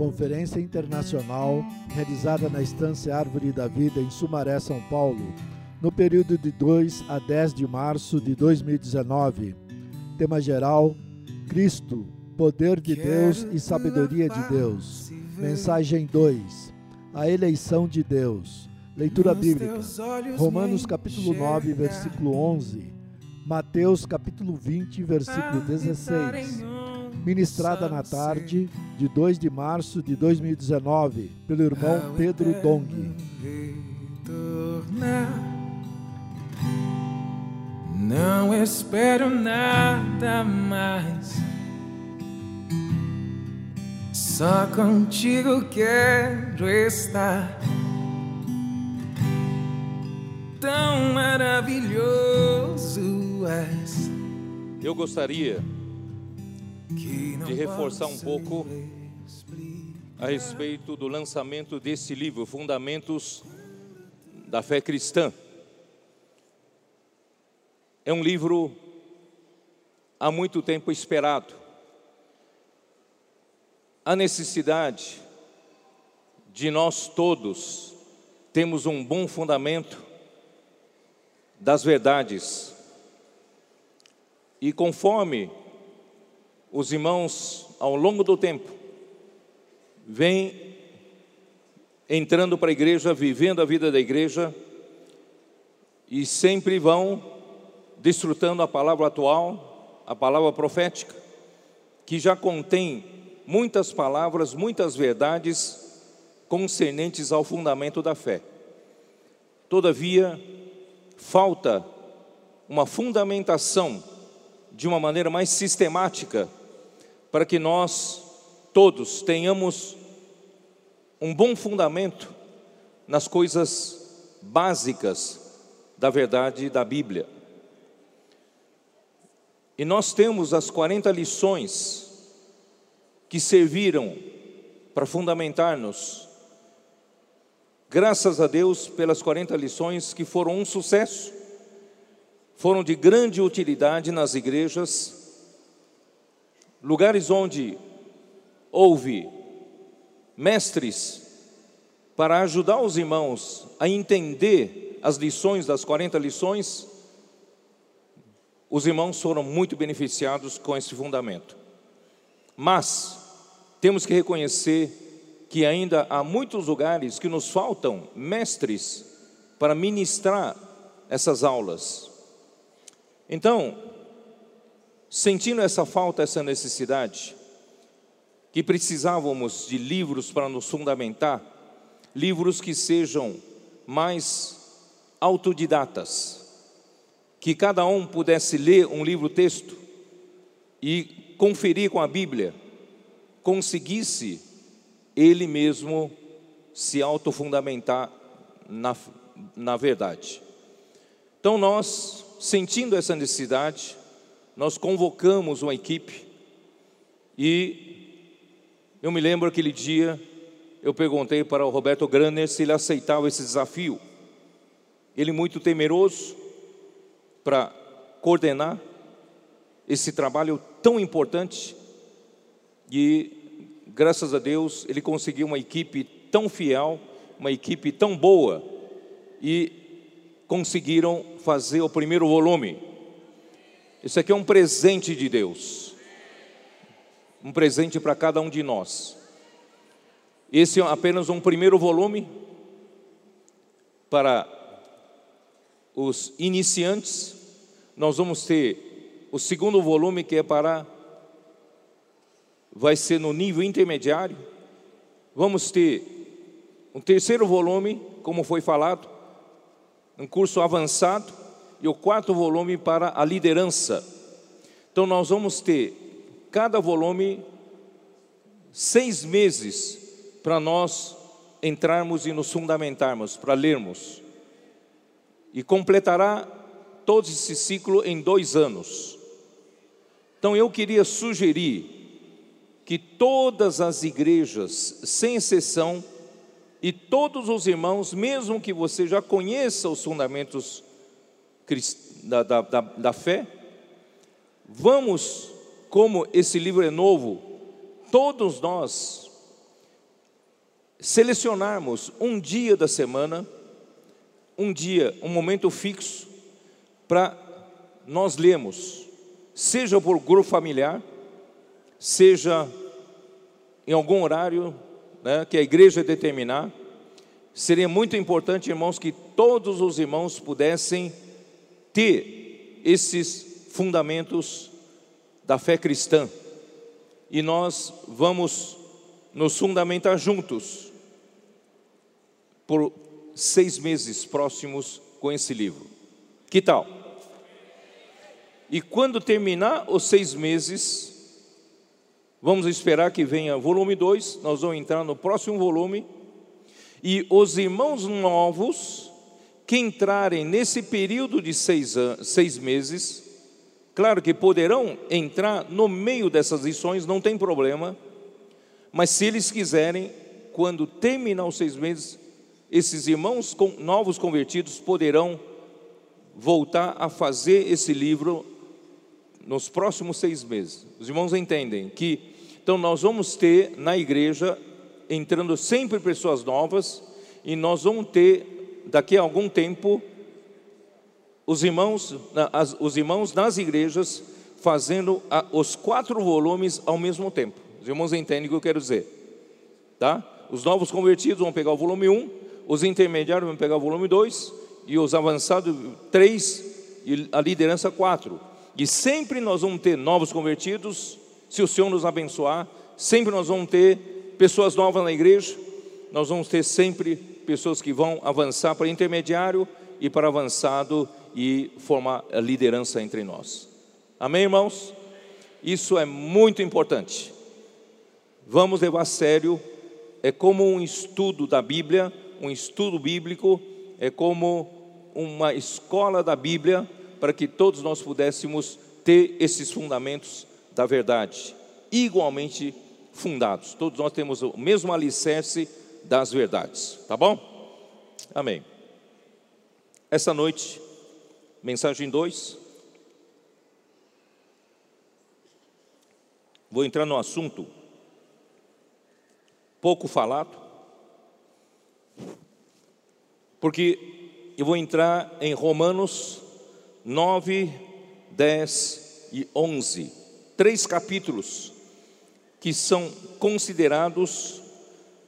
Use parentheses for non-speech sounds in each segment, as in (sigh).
conferência internacional realizada na Estância Árvore da Vida em Sumaré, São Paulo, no período de 2 a 10 de março de 2019. Tema geral: Cristo, poder de Deus e sabedoria de Deus. Mensagem 2: A eleição de Deus. Leitura bíblica: Romanos capítulo 9, versículo 11. Mateus capítulo 20, versículo 16. Ministrada na tarde de 2 de março de 2019 pelo irmão Pedro Dong. Não espero nada mais. Só contigo quero estar. Tão maravilhoso és. Eu gostaria de reforçar um pouco a respeito do lançamento desse livro, Fundamentos da Fé Cristã. É um livro há muito tempo esperado. A necessidade de nós todos temos um bom fundamento das verdades. E conforme os irmãos, ao longo do tempo, vêm entrando para a igreja, vivendo a vida da igreja, e sempre vão desfrutando a palavra atual, a palavra profética, que já contém muitas palavras, muitas verdades concernentes ao fundamento da fé. Todavia, falta uma fundamentação de uma maneira mais sistemática para que nós todos tenhamos um bom fundamento nas coisas básicas da verdade da Bíblia. E nós temos as 40 lições que serviram para fundamentar-nos. Graças a Deus pelas 40 lições que foram um sucesso, foram de grande utilidade nas igrejas, lugares onde houve mestres para ajudar os irmãos a entender as lições das 40 lições os irmãos foram muito beneficiados com esse fundamento. Mas temos que reconhecer que ainda há muitos lugares que nos faltam mestres para ministrar essas aulas. Então, sentindo essa falta, essa necessidade, que precisávamos de livros para nos fundamentar, livros que sejam mais autodidatas, que cada um pudesse ler um livro-texto e conferir com a Bíblia, conseguisse ele mesmo se autofundamentar na, na verdade. Então, nós, sentindo essa necessidade, nós convocamos uma equipe e eu me lembro aquele dia, eu perguntei para o Roberto Graner se ele aceitava esse desafio. Ele, muito temeroso, para coordenar esse trabalho tão importante e graças a Deus ele conseguiu uma equipe tão fiel, uma equipe tão boa e conseguiram fazer o primeiro volume. Isso aqui é um presente de Deus, um presente para cada um de nós. Esse é apenas um primeiro volume para os iniciantes, nós vamos ter o segundo volume que é para vai ser no nível intermediário. Vamos ter um terceiro volume, como foi falado, um curso avançado e o quarto volume para a liderança. Então nós vamos ter cada volume seis meses para nós entrarmos e nos fundamentarmos, para lermos e completará todo esse ciclo em dois anos. Então eu queria sugerir que todas as igrejas, sem exceção, e todos os irmãos, mesmo que você já conheça os fundamentos da, da, da, da fé, vamos, como esse livro é novo, todos nós selecionarmos um dia da semana, um dia, um momento fixo, para nós lermos, seja por grupo familiar, seja em algum horário né, que a igreja determinar, seria muito importante, irmãos, que todos os irmãos pudessem ter esses fundamentos da fé cristã. E nós vamos nos fundamentar juntos por seis meses próximos com esse livro. Que tal? E quando terminar os seis meses, vamos esperar que venha volume 2, nós vamos entrar no próximo volume, e os irmãos novos que entrarem nesse período de seis, seis meses, claro que poderão entrar no meio dessas lições, não tem problema, mas se eles quiserem, quando terminar os seis meses, esses irmãos novos convertidos poderão voltar a fazer esse livro nos próximos seis meses. Os irmãos entendem que, então, nós vamos ter na igreja entrando sempre pessoas novas e nós vamos ter daqui a algum tempo os irmãos, os irmãos nas igrejas fazendo os quatro volumes ao mesmo tempo. Os irmãos entendem o que eu quero dizer, tá? Os novos convertidos vão pegar o volume 1, os intermediários vão pegar o volume 2 e os avançados 3 e a liderança 4. E sempre nós vamos ter novos convertidos, se o Senhor nos abençoar, sempre nós vamos ter pessoas novas na igreja, nós vamos ter sempre pessoas que vão avançar para intermediário e para avançado e formar a liderança entre nós. Amém, irmãos? Isso é muito importante. Vamos levar a sério, é como um estudo da Bíblia, um estudo bíblico, é como uma escola da Bíblia para que todos nós pudéssemos ter esses fundamentos da verdade, igualmente fundados. Todos nós temos o mesmo alicerce das verdades, tá bom? Amém. Essa noite, mensagem 2. Vou entrar no assunto pouco falado, porque eu vou entrar em Romanos 9, 10 e 11. Três capítulos que são considerados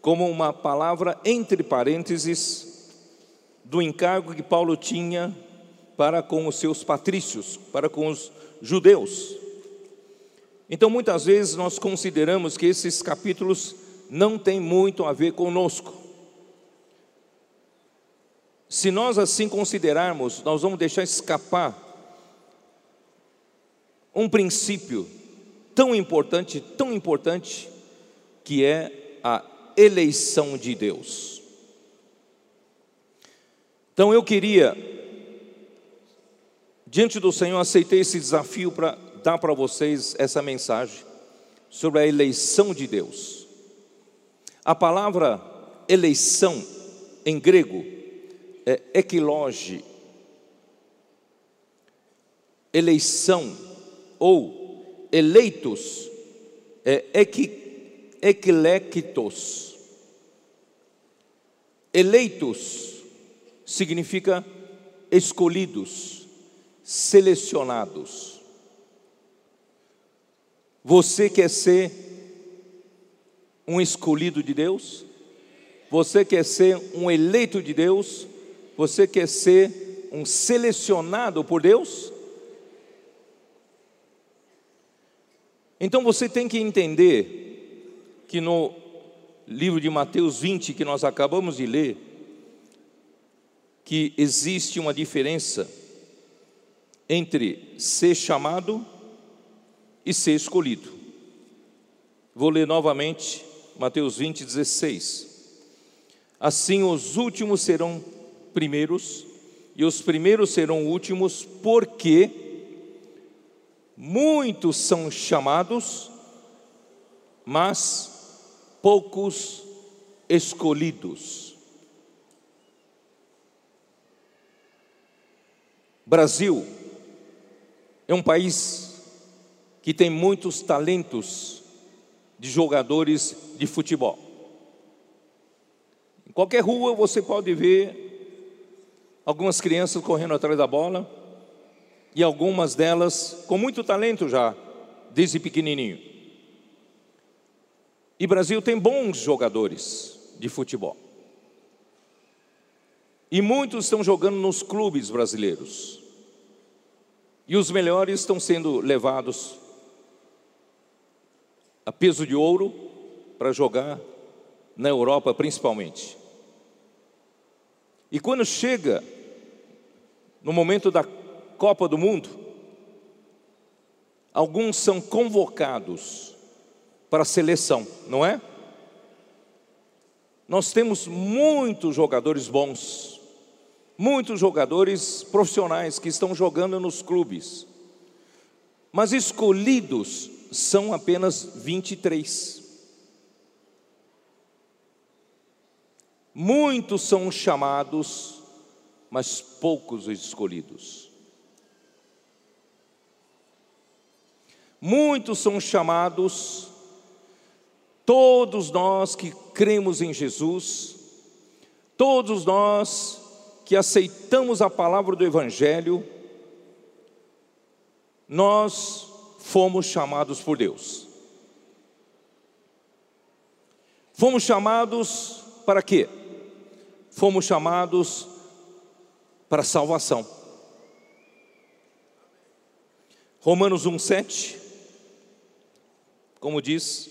como uma palavra entre parênteses do encargo que Paulo tinha para com os seus patrícios, para com os judeus. Então, muitas vezes nós consideramos que esses capítulos não têm muito a ver conosco. Se nós assim considerarmos, nós vamos deixar escapar um princípio tão importante, tão importante, que é a eleição de Deus. Então eu queria, diante do Senhor, aceitei esse desafio para dar para vocês essa mensagem sobre a eleição de Deus. A palavra eleição em grego é, equiloge, eleição ou eleitos, é equi, equilectos. Eleitos significa escolhidos, selecionados. Você quer ser um escolhido de Deus? Você quer ser um eleito de Deus? Você quer ser um selecionado por Deus? Então você tem que entender que no livro de Mateus 20, que nós acabamos de ler, que existe uma diferença entre ser chamado e ser escolhido. Vou ler novamente Mateus 20, 16. Assim os últimos serão primeiros e os primeiros serão últimos, porque muitos são chamados, mas poucos escolhidos. Brasil é um país que tem muitos talentos de jogadores de futebol. Em qualquer rua você pode ver algumas crianças correndo atrás da bola e algumas delas com muito talento já, desde pequenininho. E Brasil tem bons jogadores de futebol. E muitos estão jogando nos clubes brasileiros. E os melhores estão sendo levados a peso de ouro para jogar na Europa principalmente. E quando chega no momento da Copa do Mundo, alguns são convocados para a seleção, não é? Nós temos muitos jogadores bons, muitos jogadores profissionais que estão jogando nos clubes, mas escolhidos são apenas 23. Muitos são chamados, mas poucos escolhidos. Muitos são chamados, todos nós que cremos em Jesus, todos nós que aceitamos a palavra do Evangelho, nós fomos chamados por Deus. Fomos chamados para quê? fomos chamados para salvação. Romanos 1,7, como diz,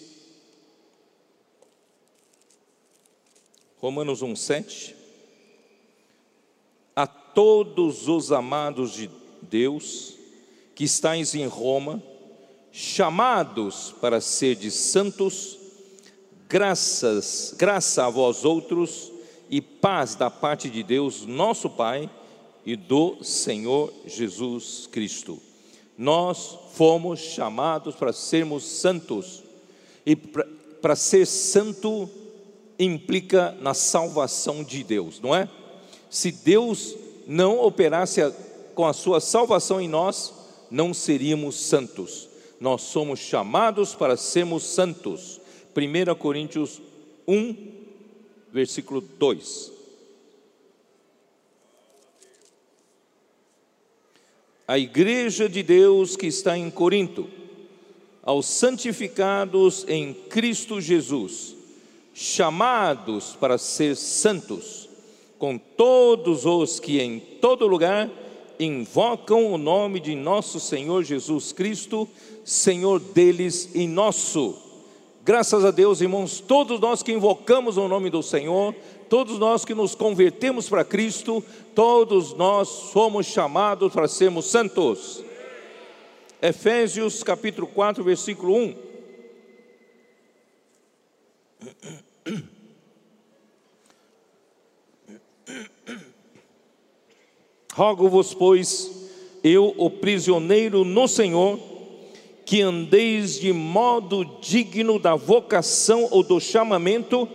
Romanos 1,7, a todos os amados de Deus que estáis em Roma, chamados para serdes santos, graças, graça a vós outros, e paz da parte de Deus, nosso Pai, e do Senhor Jesus Cristo. Nós fomos chamados para sermos santos, e para ser santo implica na salvação de Deus, não é? Se Deus não operasse com a sua salvação em nós, não seríamos santos. Nós somos chamados para sermos santos. 1 Coríntios 1, versículo 2. A igreja de Deus que está em Corinto, aos santificados em Cristo Jesus, chamados para ser santos, com todos os que em todo lugar invocam o nome de nosso Senhor Jesus Cristo, Senhor deles e nosso Graças a Deus, irmãos, todos nós que invocamos o nome do Senhor, todos nós que nos convertemos para Cristo, todos nós somos chamados para sermos santos. Efésios capítulo 4, versículo 1. Rogo-vos, pois, eu, o prisioneiro no Senhor, que andeis de modo digno da vocação ou do chamamento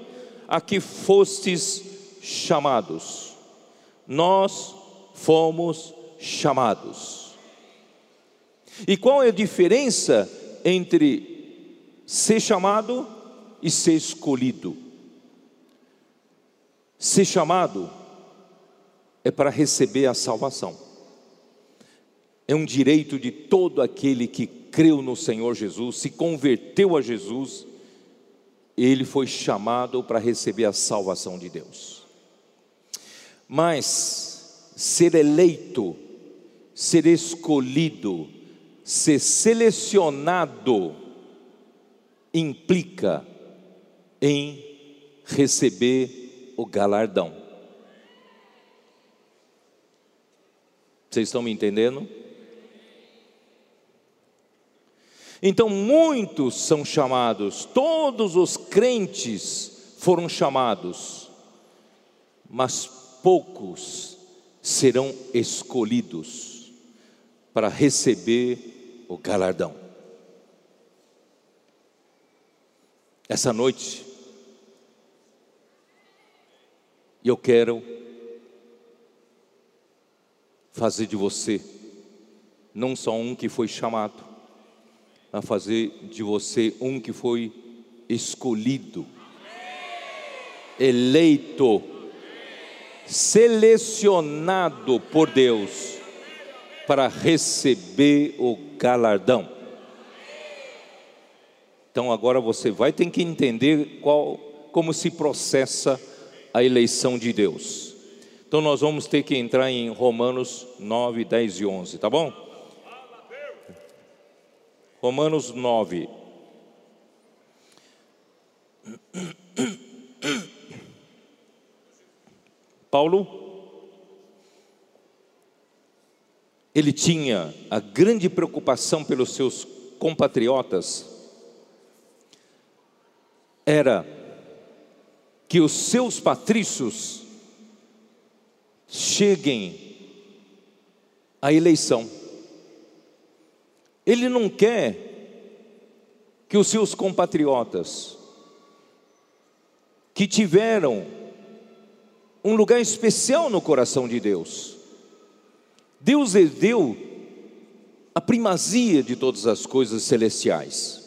a que fostes chamados. Nós fomos chamados. E qual é a diferença entre ser chamado e ser escolhido? Ser chamado é para receber a salvação. É um direito de todo aquele que creu no Senhor Jesus, se converteu a Jesus, ele foi chamado para receber a salvação de Deus. Mas ser eleito, ser escolhido, ser selecionado, implica em receber o galardão. Vocês estão me entendendo? Então, muitos são chamados, todos os crentes foram chamados, mas poucos serão escolhidos para receber o galardão. Essa noite, eu quero fazer de você não só um que foi chamado, a fazer de você um que foi escolhido. eleito, selecionado por Deus para receber o galardão. Então agora você vai ter que entender qual, como se processa a eleição de Deus. Então nós vamos ter que entrar em Romanos 9, 10 e 11, tá bom? Romanos 9. Paulo, ele tinha a grande preocupação pelos seus compatriotas, era que os seus patrícios cheguem à eleição. Ele não quer que os seus compatriotas que tiveram um lugar especial no coração de Deus. Deus deu a primazia de todas as coisas celestiais.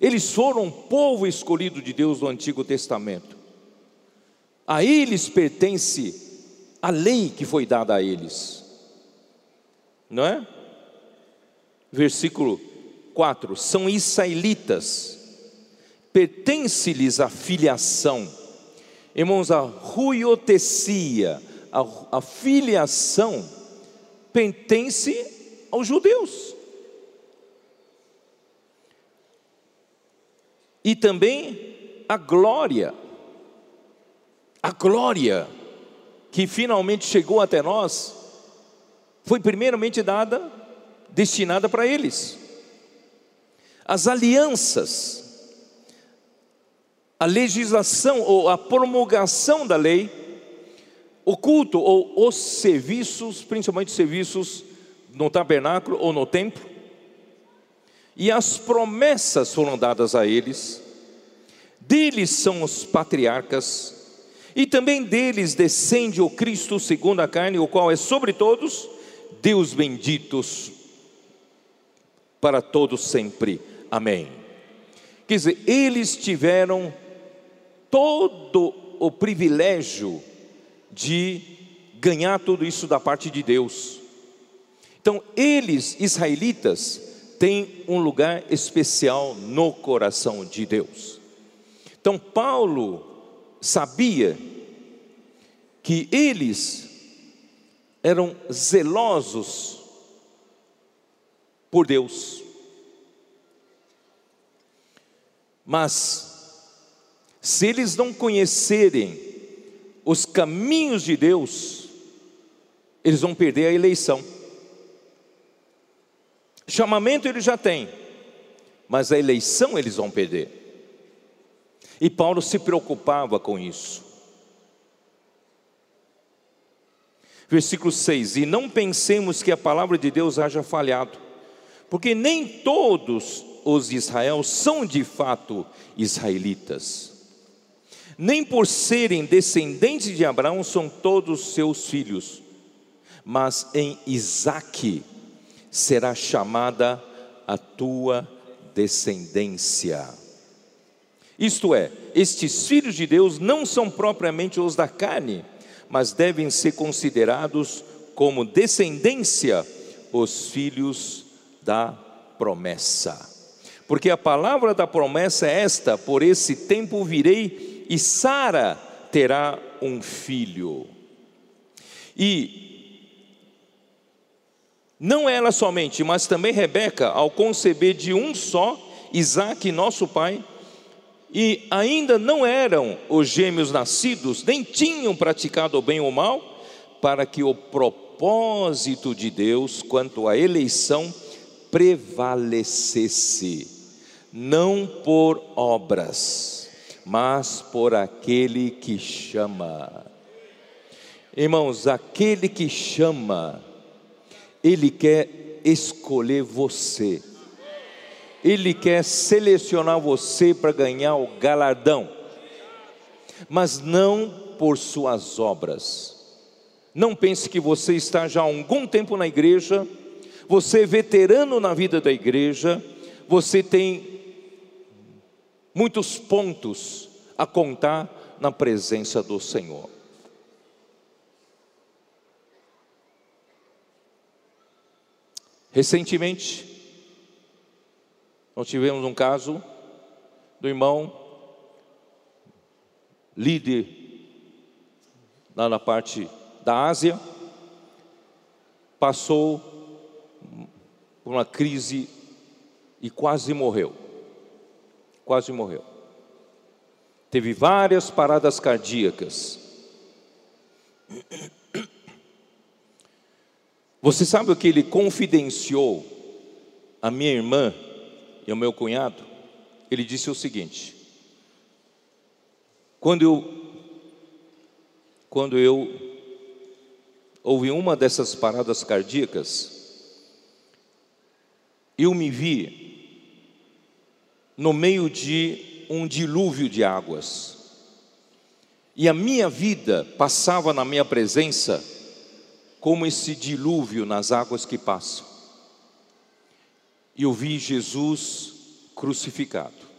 Eles foram um povo escolhido de Deus no Antigo Testamento. A eles pertence a lei que foi dada a eles. Não é? Versículo 4: são israelitas, pertence-lhes a filiação. Irmãos, a ruiotecia, a, a filiação, pertence aos judeus. E também a glória, a glória que finalmente chegou até nós, foi primeiramente dada, destinada para eles. As alianças, a legislação ou a promulgação da lei, o culto ou os serviços, principalmente os serviços no tabernáculo ou no templo, e as promessas foram dadas a eles, deles são os patriarcas, e também deles descende o Cristo segundo a carne, o qual é sobre todos, Deus benditos para todos sempre. Amém. Quer dizer, eles tiveram todo o privilégio de ganhar tudo isso da parte de Deus. Então, eles, israelitas, têm um lugar especial no coração de Deus. Então, Paulo sabia que eles eram zelosos por Deus. Mas, se eles não conhecerem os caminhos de Deus, eles vão perder a eleição. Chamamento eles já têm, mas a eleição eles vão perder. E Paulo se preocupava com isso. Versículo 6: E não pensemos que a palavra de Deus haja falhado, porque nem todos os de Israel são de fato israelitas, nem por serem descendentes de Abraão são todos seus filhos, mas em Isaque será chamada a tua descendência. Isto é, estes filhos de Deus não são propriamente os da carne, mas devem ser considerados como descendência os filhos da promessa. Porque a palavra da promessa é esta: por esse tempo virei e Sara terá um filho. E não ela somente, mas também Rebeca, ao conceber de um só, Isaac, nosso pai, e ainda não eram os gêmeos nascidos, nem tinham praticado o bem ou o mal, para que o propósito de Deus quanto à eleição prevalecesse, não por obras, mas por aquele que chama. Irmãos, aquele que chama, ele quer escolher você ele quer selecionar você para ganhar o galardão, mas não por suas obras. Não pense que você está já há algum tempo na igreja, você é veterano na vida da igreja, você tem muitos pontos a contar na presença do Senhor. Recentemente, nós tivemos um caso do irmão líder lá na parte da Ásia, passou por uma crise e quase morreu. Quase morreu. Teve várias paradas cardíacas. Você sabe o que ele confidenciou a minha irmã e ao meu cunhado? Ele disse o seguinte: quando eu quando eu houve uma dessas paradas cardíacas, eu me vi no meio de um dilúvio de águas. E a minha vida passava na minha presença como esse dilúvio nas águas que passam. E eu vi Jesus crucificado.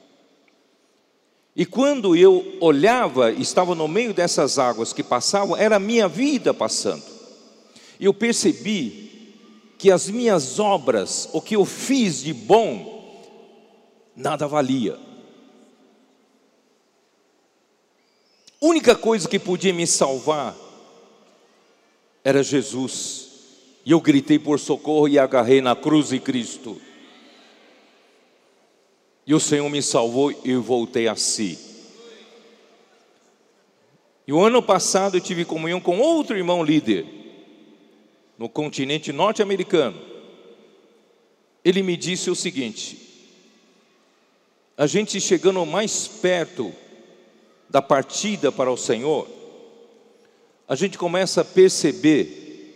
E quando eu olhava, estava no meio dessas águas que passavam, era a minha vida passando. E eu percebi que as minhas obras, o que eu fiz de bom, nada valia. única coisa que podia me salvar era Jesus. E eu gritei por socorro e agarrei na cruz de Cristo. E o Senhor me salvou e voltei a si. E o ano passado eu tive comunhão com outro irmão líder no continente norte-americano. Ele me disse o seguinte: a gente chegando mais perto da partida para o Senhor, a gente começa a perceber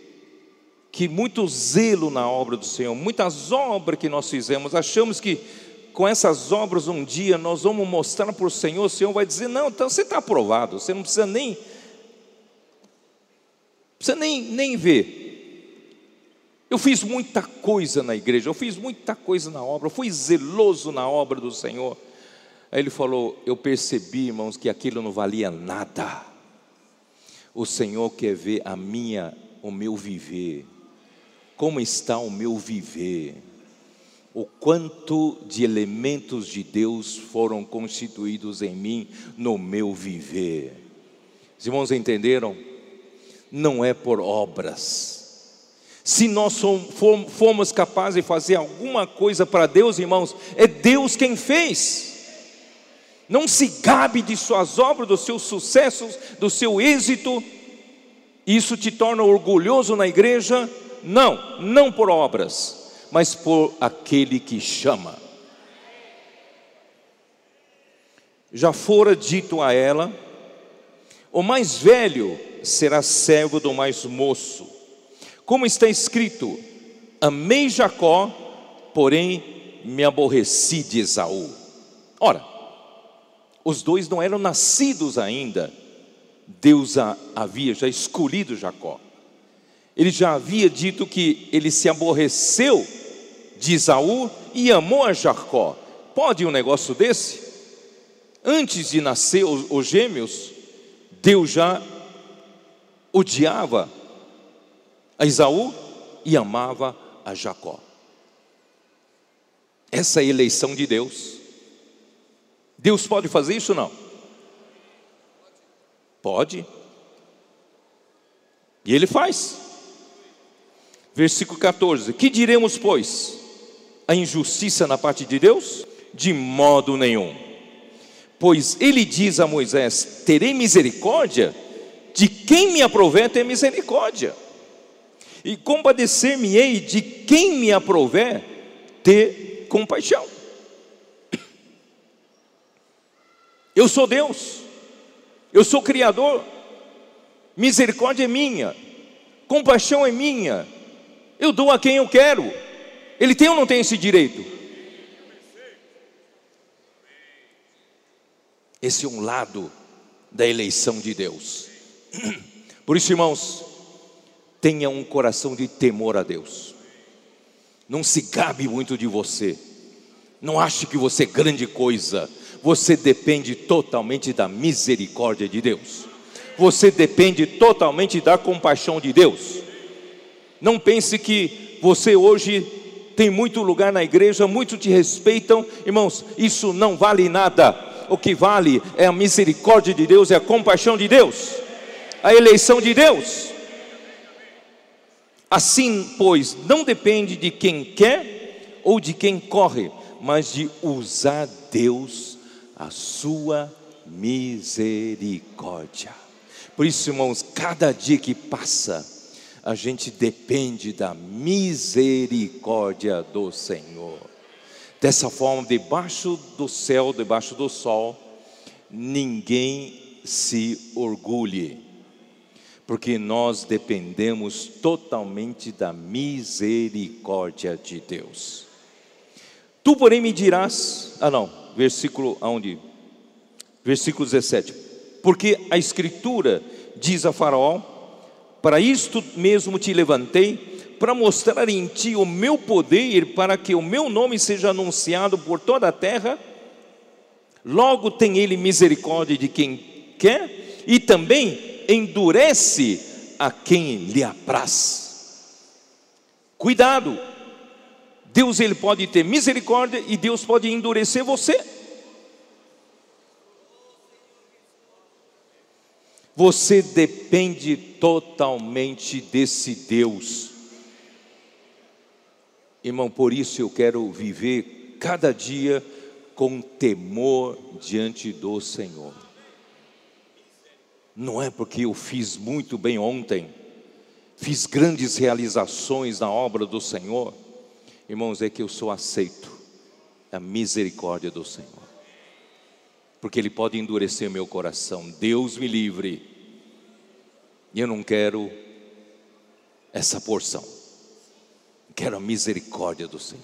que muito zelo na obra do Senhor, muitas obras que nós fizemos, achamos que com essas obras um dia nós vamos mostrar para o Senhor, o Senhor vai dizer: não, então você está aprovado, você não precisa nem, precisa nem, nem ver. Eu fiz muita coisa na igreja, eu fiz muita coisa na obra, eu fui zeloso na obra do Senhor. Aí ele falou: Eu percebi, irmãos, que aquilo não valia nada. O Senhor quer ver a minha, o meu viver. Como está o meu viver? O quanto de elementos de Deus foram constituídos em mim no meu viver. Os irmãos entenderam? Não é por obras. Se nós fomos capazes de fazer alguma coisa para Deus, irmãos, é Deus quem fez. Não se gabe de suas obras, dos seus sucessos, do seu êxito. Isso te torna orgulhoso na igreja? Não, não por obras, mas por aquele que chama. Já fora dito a ela: o mais velho será servo do mais moço. Como está escrito: amei Jacó, porém me aborreci de Esaú. Ora, os dois não eram nascidos ainda. Deus havia já escolhido Jacó. Ele já havia dito que ele se aborreceu de Isaú e amou a Jacó. Pode um negócio desse? Antes de nascer os, os gêmeos, Deus já odiava a Isaú e amava a Jacó. Essa é a eleição de Deus. Deus pode fazer isso não? Pode. E ele faz. Versículo 14: Que diremos, pois? A injustiça na parte de Deus? De modo nenhum. Pois ele diz a Moisés: Terei misericórdia de quem me aprover ter misericórdia, e compadecer-me-ei de quem me aprover ter compaixão. Eu sou Deus, eu sou Criador, misericórdia é minha, compaixão é minha, eu dou a quem eu quero. Ele tem ou não tem esse direito? Esse é um lado da eleição de Deus. (clears throat) Por isso, irmãos, tenha um coração de temor a Deus. Não se gabe muito de você. Não ache que você é grande coisa você depende totalmente da misericórdia de Deus. Você depende totalmente da compaixão de Deus. Não pense que você hoje tem muito lugar na igreja, muitos te respeitam, irmãos, isso não vale nada. O que vale é a misericórdia de Deus, é a compaixão de Deus, a eleição de Deus. Assim, pois, não depende de quem quer ou de quem corre, mas de usar Deus a sua misericórdia. Por isso, irmãos, cada dia que passa, a gente depende da misericórdia do Senhor. Dessa forma, debaixo do céu, debaixo do sol, ninguém se orgulhe, porque nós dependemos totalmente da misericórdia de Deus. Tu, porém, me dirás, ah não, versículo aonde? Versículo 17. Porque a escritura diz a Faraó: para isto mesmo te levantei, para mostrar em ti o meu poder, para que o meu nome seja anunciado por toda a terra. Logo tem ele misericórdia de quem quer e também endurece a quem lhe apraz. Cuidado. Deus ele pode ter misericórdia e Deus pode endurecer você. Você depende totalmente desse Deus. Irmão, por isso eu quero viver cada dia com temor diante do Senhor. Não é porque eu fiz muito bem ontem, fiz grandes realizações na obra do Senhor, irmãos, é que eu sou aceito, a misericórdia do Senhor porque Ele pode endurecer meu coração. Deus me livre. E eu não quero essa porção. Quero a misericórdia do Senhor.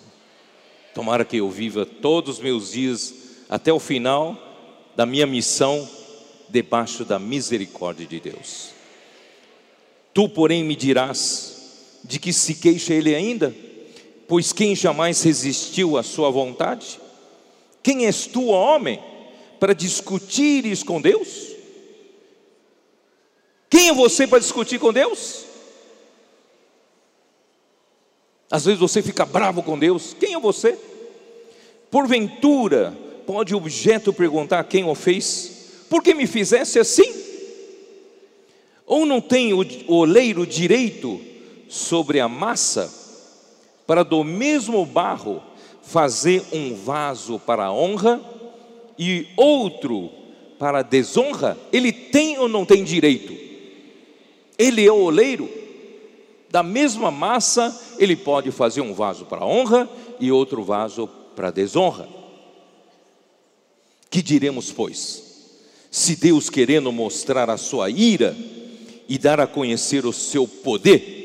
Tomara que eu viva todos os meus dias até o final da minha missão debaixo da misericórdia de Deus. Tu, porém, me dirás de que se queixa ele ainda, pois quem jamais resistiu à sua vontade? Quem és tu, homem? para discutires com Deus? Quem é você para discutir com Deus? Às vezes você fica bravo com Deus. Quem é você? Porventura, pode o objeto perguntar quem o fez? Por que me fizesse assim? Ou não tem o oleiro direito sobre a massa para do mesmo barro fazer um vaso para a honra e outro para desonra, ele tem ou não tem direito? Ele é o oleiro. Da mesma massa, ele pode fazer um vaso para honra e outro vaso para desonra. Que diremos, pois? Se Deus, querendo mostrar a sua ira e dar a conhecer o seu poder,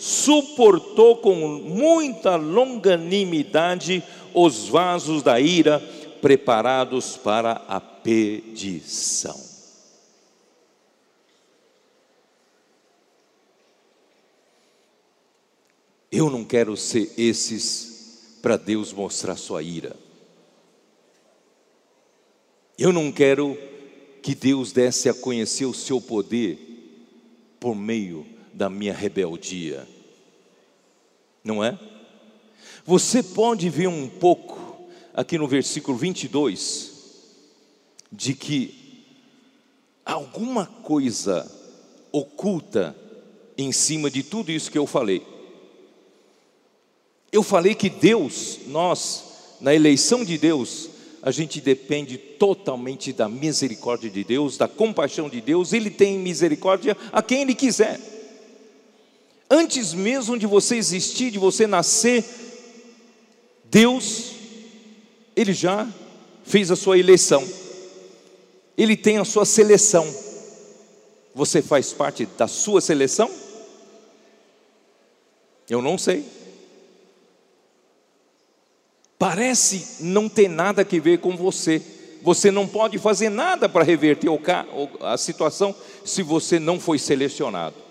suportou com muita longanimidade os vasos da ira preparados para a perdição. Eu não quero ser esses para Deus mostrar sua ira. Eu não quero que Deus desse a conhecer o seu poder por meio da minha rebeldia. Não é? Você pode ver um pouco aqui no versículo 22, de que alguma coisa oculta em cima de tudo isso que eu falei. Eu falei que Deus, nós, na eleição de Deus, a gente depende totalmente da misericórdia de Deus, da compaixão de Deus, Ele tem misericórdia a quem Ele quiser. Antes mesmo de você existir, de você nascer, Deus ele já fez a sua eleição, ele tem a sua seleção. Você faz parte da sua seleção? Eu não sei. Parece não ter nada a ver com você. Você não pode fazer nada para reverter a situação se você não foi selecionado.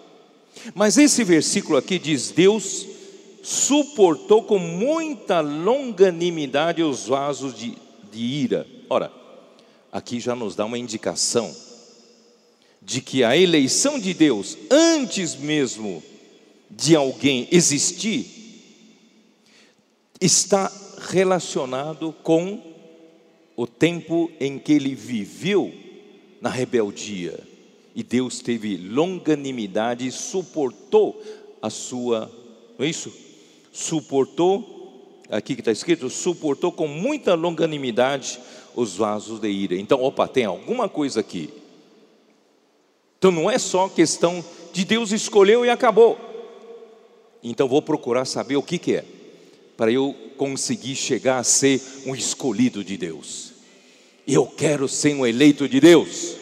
Mas esse versículo aqui diz: Deus suportou com muita longanimidade os vasos de, de ira. Ora, aqui já nos dá uma indicação de que a eleição de Deus, antes mesmo de alguém existir, está relacionado com o tempo em que ele viveu na rebeldia. E Deus teve longanimidade e suportou a sua, não é isso? Suportou, aqui que está escrito, suportou com muita longanimidade os vasos de ira. Então, opa, tem alguma coisa aqui. Então não é só questão de Deus escolheu e acabou. Então vou procurar saber o que, que é, para eu conseguir chegar a ser um escolhido de Deus. Eu quero ser um eleito de Deus.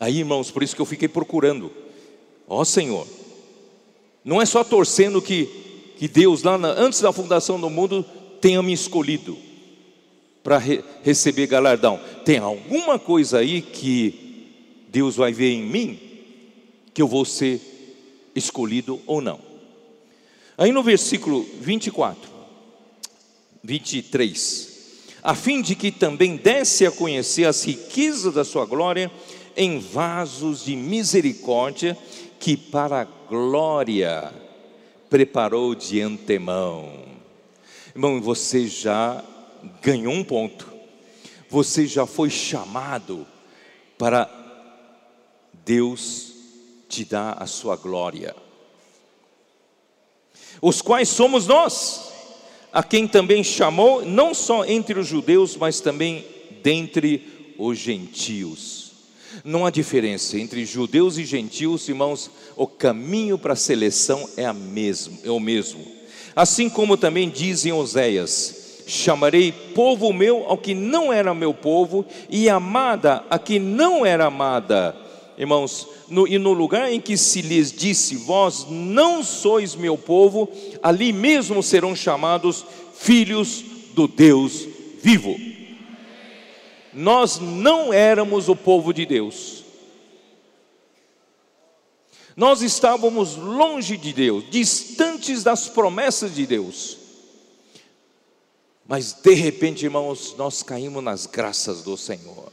Aí, irmãos, por isso que eu fiquei procurando. Ó Senhor, não é só torcendo que, que Deus, lá na, antes da fundação do mundo, tenha me escolhido para re, receber galardão. Tem alguma coisa aí que Deus vai ver em mim que eu vou ser escolhido ou não. Aí no versículo 24, 23, a fim de que também desse a conhecer as riquezas da sua glória em vasos de misericórdia que para a glória preparou de antemão. Irmão, você já ganhou um ponto. Você já foi chamado para Deus te dar a sua glória. Os quais somos nós, a quem também chamou, não só entre os judeus, mas também dentre os gentios. Não há diferença entre judeus e gentios, irmãos, o caminho para a seleção é, a mesmo, é o mesmo. Assim como também dizem Oséias: chamarei povo meu ao que não era meu povo, e amada a que não era amada. Irmãos, no, e no lugar em que se lhes disse: Vós não sois meu povo, ali mesmo serão chamados filhos do Deus vivo. Nós não éramos o povo de Deus. Nós estávamos longe de Deus, distantes das promessas de Deus. Mas de repente, irmãos, nós caímos nas graças do Senhor.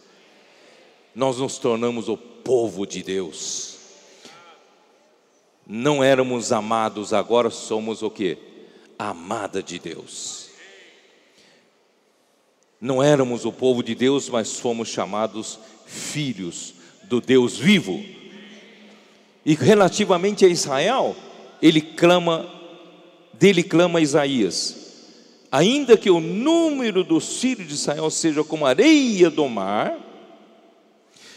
Nós nos tornamos o povo de Deus. Não éramos amados, agora somos o que? Amada de Deus. Não éramos o povo de Deus, mas fomos chamados filhos do Deus vivo. E relativamente a Israel, ele clama, dele clama Isaías: ainda que o número dos filhos de Israel seja como areia do mar,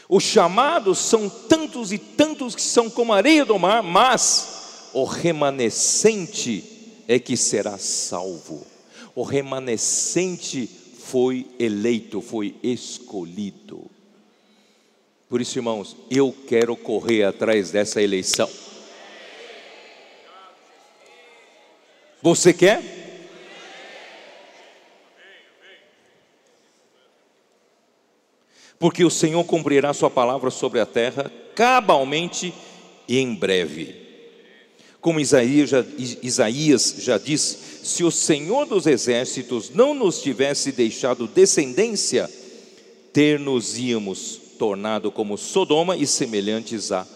os chamados são tantos e tantos que são como areia do mar, mas o remanescente é que será salvo. O remanescente foi eleito, foi escolhido. Por isso, irmãos, eu quero correr atrás dessa eleição. Você quer? Porque o Senhor cumprirá Sua palavra sobre a terra cabalmente e em breve. Como Isaías já, Isaías já disse, se o Senhor dos exércitos não nos tivesse deixado descendência, ter-nos-íamos tornado como Sodoma e semelhantes a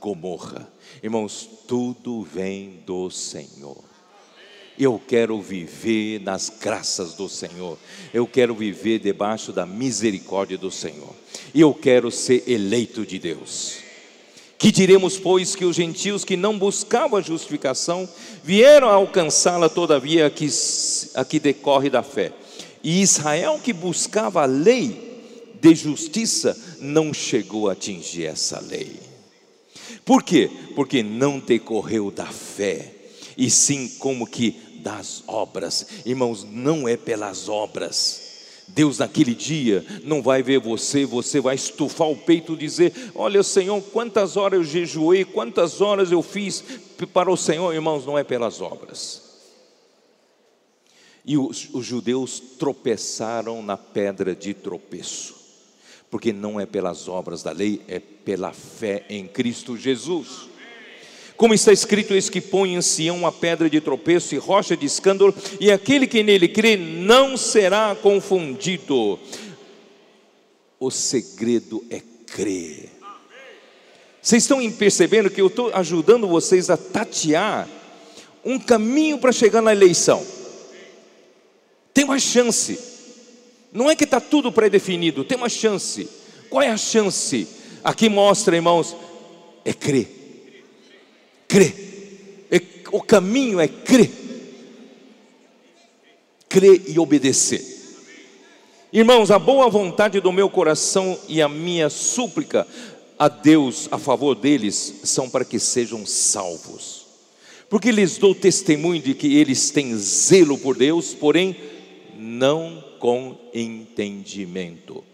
Gomorra. Irmãos, tudo vem do Senhor. Eu quero viver nas graças do Senhor. Eu quero viver debaixo da misericórdia do Senhor. E eu quero ser eleito de Deus. Que diremos, pois, que os gentios que não buscavam a justificação vieram a alcançá-la, todavia, a que, a que decorre da fé. E Israel, que buscava a lei de justiça, não chegou a atingir essa lei. Por quê? Porque não decorreu da fé, e sim como que das obras. Irmãos, não é pelas obras Deus naquele dia não vai ver você, você vai estufar o peito e dizer: Olha, Senhor, quantas horas eu jejuei, quantas horas eu fiz para o Senhor, irmãos, não é pelas obras. E os, os judeus tropeçaram na pedra de tropeço, porque não é pelas obras da lei, é pela fé em Cristo Jesus. Como está escrito, eis que põe em Sião uma pedra de tropeço e rocha de escândalo, e aquele que nele crê não será confundido. O segredo é crer. Vocês estão percebendo que eu estou ajudando vocês a tatear um caminho para chegar na eleição. Tem uma chance. Não é que está tudo pré-definido, tem uma chance. Qual é a chance? Aqui mostra, irmãos, é crer. Crer. É, o caminho é crer. Crer e obedecer. Irmãos, a boa vontade do meu coração e a minha súplica a Deus a favor deles são para que sejam salvos. Porque lhes dou testemunho de que eles têm zelo por Deus, porém não com entendimento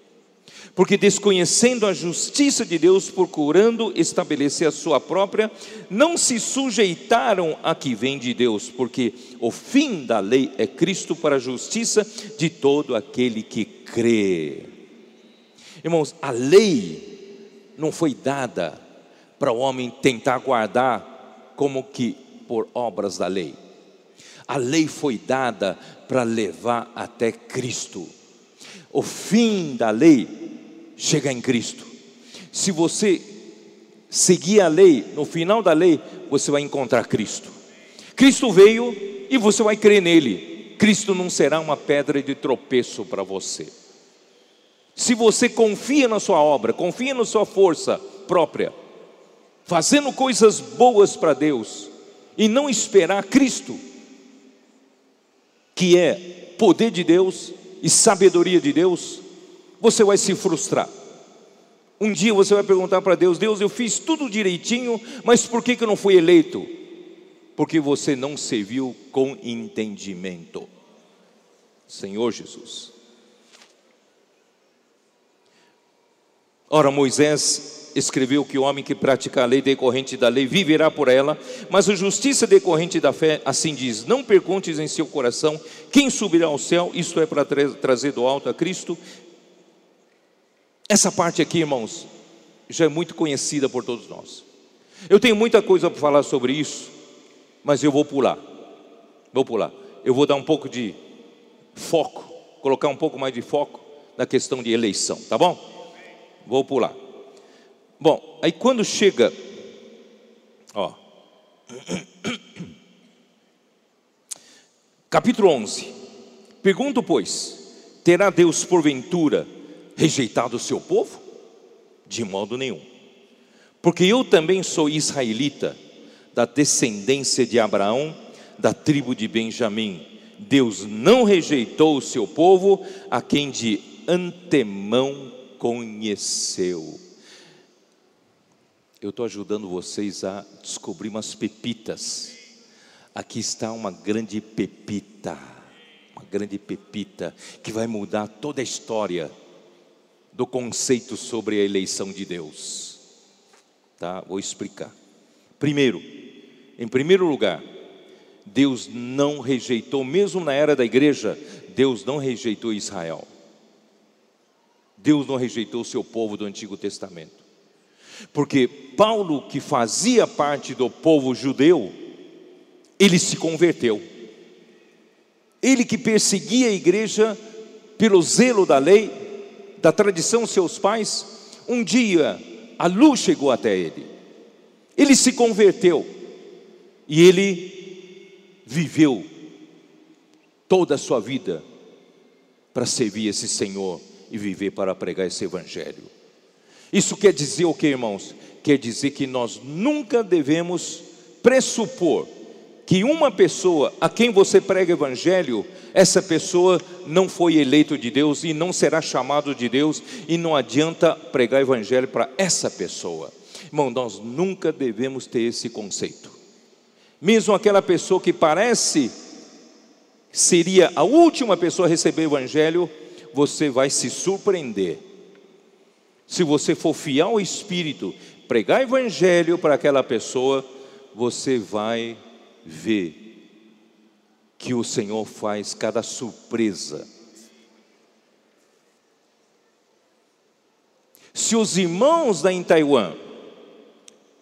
porque desconhecendo a justiça de Deus, procurando estabelecer a sua própria, não se sujeitaram a que vem de Deus, porque o fim da lei é Cristo para a justiça de todo aquele que crê. Irmãos, a lei não foi dada para o homem tentar guardar como que por obras da lei. A lei foi dada para levar até Cristo. O fim da lei chegar em Cristo. Se você seguir a lei, no final da lei, você vai encontrar Cristo. Cristo veio e você vai crer nele. Cristo não será uma pedra de tropeço para você. Se você confia na sua obra, confia na sua força própria, fazendo coisas boas para Deus e não esperar Cristo, que é poder de Deus e sabedoria de Deus, você vai se frustrar. Um dia você vai perguntar para Deus: Deus, eu fiz tudo direitinho, mas por que, que eu não fui eleito? Porque você não serviu com entendimento. Senhor Jesus. Ora, Moisés escreveu que o homem que pratica a lei decorrente da lei viverá por ela, mas a justiça decorrente da fé, assim diz: Não perguntes em seu coração quem subirá ao céu, isto é para trazer do alto a Cristo, essa parte aqui, irmãos, já é muito conhecida por todos nós. Eu tenho muita coisa para falar sobre isso, mas eu vou pular. Vou pular. Eu vou dar um pouco de foco, colocar um pouco mais de foco na questão de eleição, tá bom? Vou pular. Bom, aí quando chega, ó, capítulo 11. Pergunto, pois, terá Deus porventura rejeitado o seu povo? De modo nenhum. Porque eu também sou israelita, da descendência de Abraão, da tribo de Benjamim. Deus não rejeitou o seu povo, a quem de antemão conheceu. Eu estou ajudando vocês a descobrir umas pepitas. Aqui está uma grande pepita, uma grande pepita que vai mudar toda a história do conceito sobre a eleição de Deus. Tá? Vou explicar. Primeiro, em primeiro lugar, Deus não rejeitou, mesmo na era da igreja, Deus não rejeitou Israel. Deus não rejeitou o seu povo do Antigo Testamento. Porque Paulo, que fazia parte do povo judeu, ele se converteu. Ele que perseguia a igreja pelo zelo da lei, da tradição seus pais, um dia a luz chegou até ele. Ele se converteu e ele viveu toda a sua vida para servir esse Senhor e viver para pregar esse evangelho. Isso quer dizer o que, irmãos? Quer dizer que nós nunca devemos pressupor que uma pessoa a quem você prega evangelho, essa pessoa não foi eleito de Deus e não será chamado de Deus, e não adianta pregar evangelho para essa pessoa. Irmão, nós nunca devemos ter esse conceito. Mesmo aquela pessoa que parece seria a última pessoa a receber o evangelho, você vai se surpreender. Se você for fiel ao Espírito, pregar evangelho para aquela pessoa, você vai ver que o Senhor faz cada surpresa. Se os irmãos da Taiwan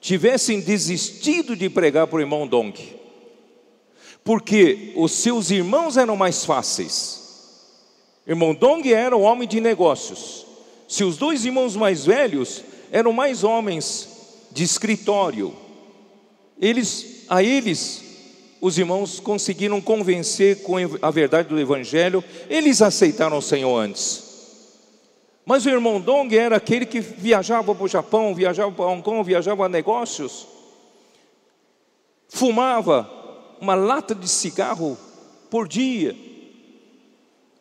tivessem desistido de pregar para o irmão Dong, porque os seus irmãos eram mais fáceis. Irmão Dong era um homem de negócios, se os dois irmãos mais velhos eram mais homens de escritório, eles, a eles, os irmãos conseguiram convencer com a verdade do Evangelho, eles aceitaram o Senhor antes. Mas o irmão Dong era aquele que viajava para o Japão, viajava para Hong Kong, viajava a negócios, fumava uma lata de cigarro por dia.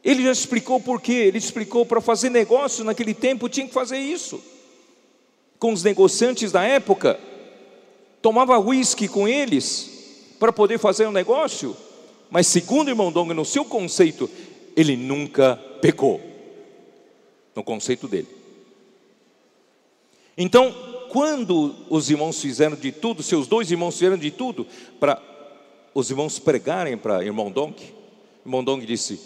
Ele já explicou por quê. Ele explicou para fazer negócio naquele tempo tinha que fazer isso. Com os negociantes da época, tomava uísque com eles para poder fazer um negócio. Mas segundo o irmão Dong, no seu conceito, ele nunca pecou no conceito dele. Então, quando os irmãos fizeram de tudo, seus dois irmãos fizeram de tudo para os irmãos pregarem para irmão Dong, irmão Dong disse: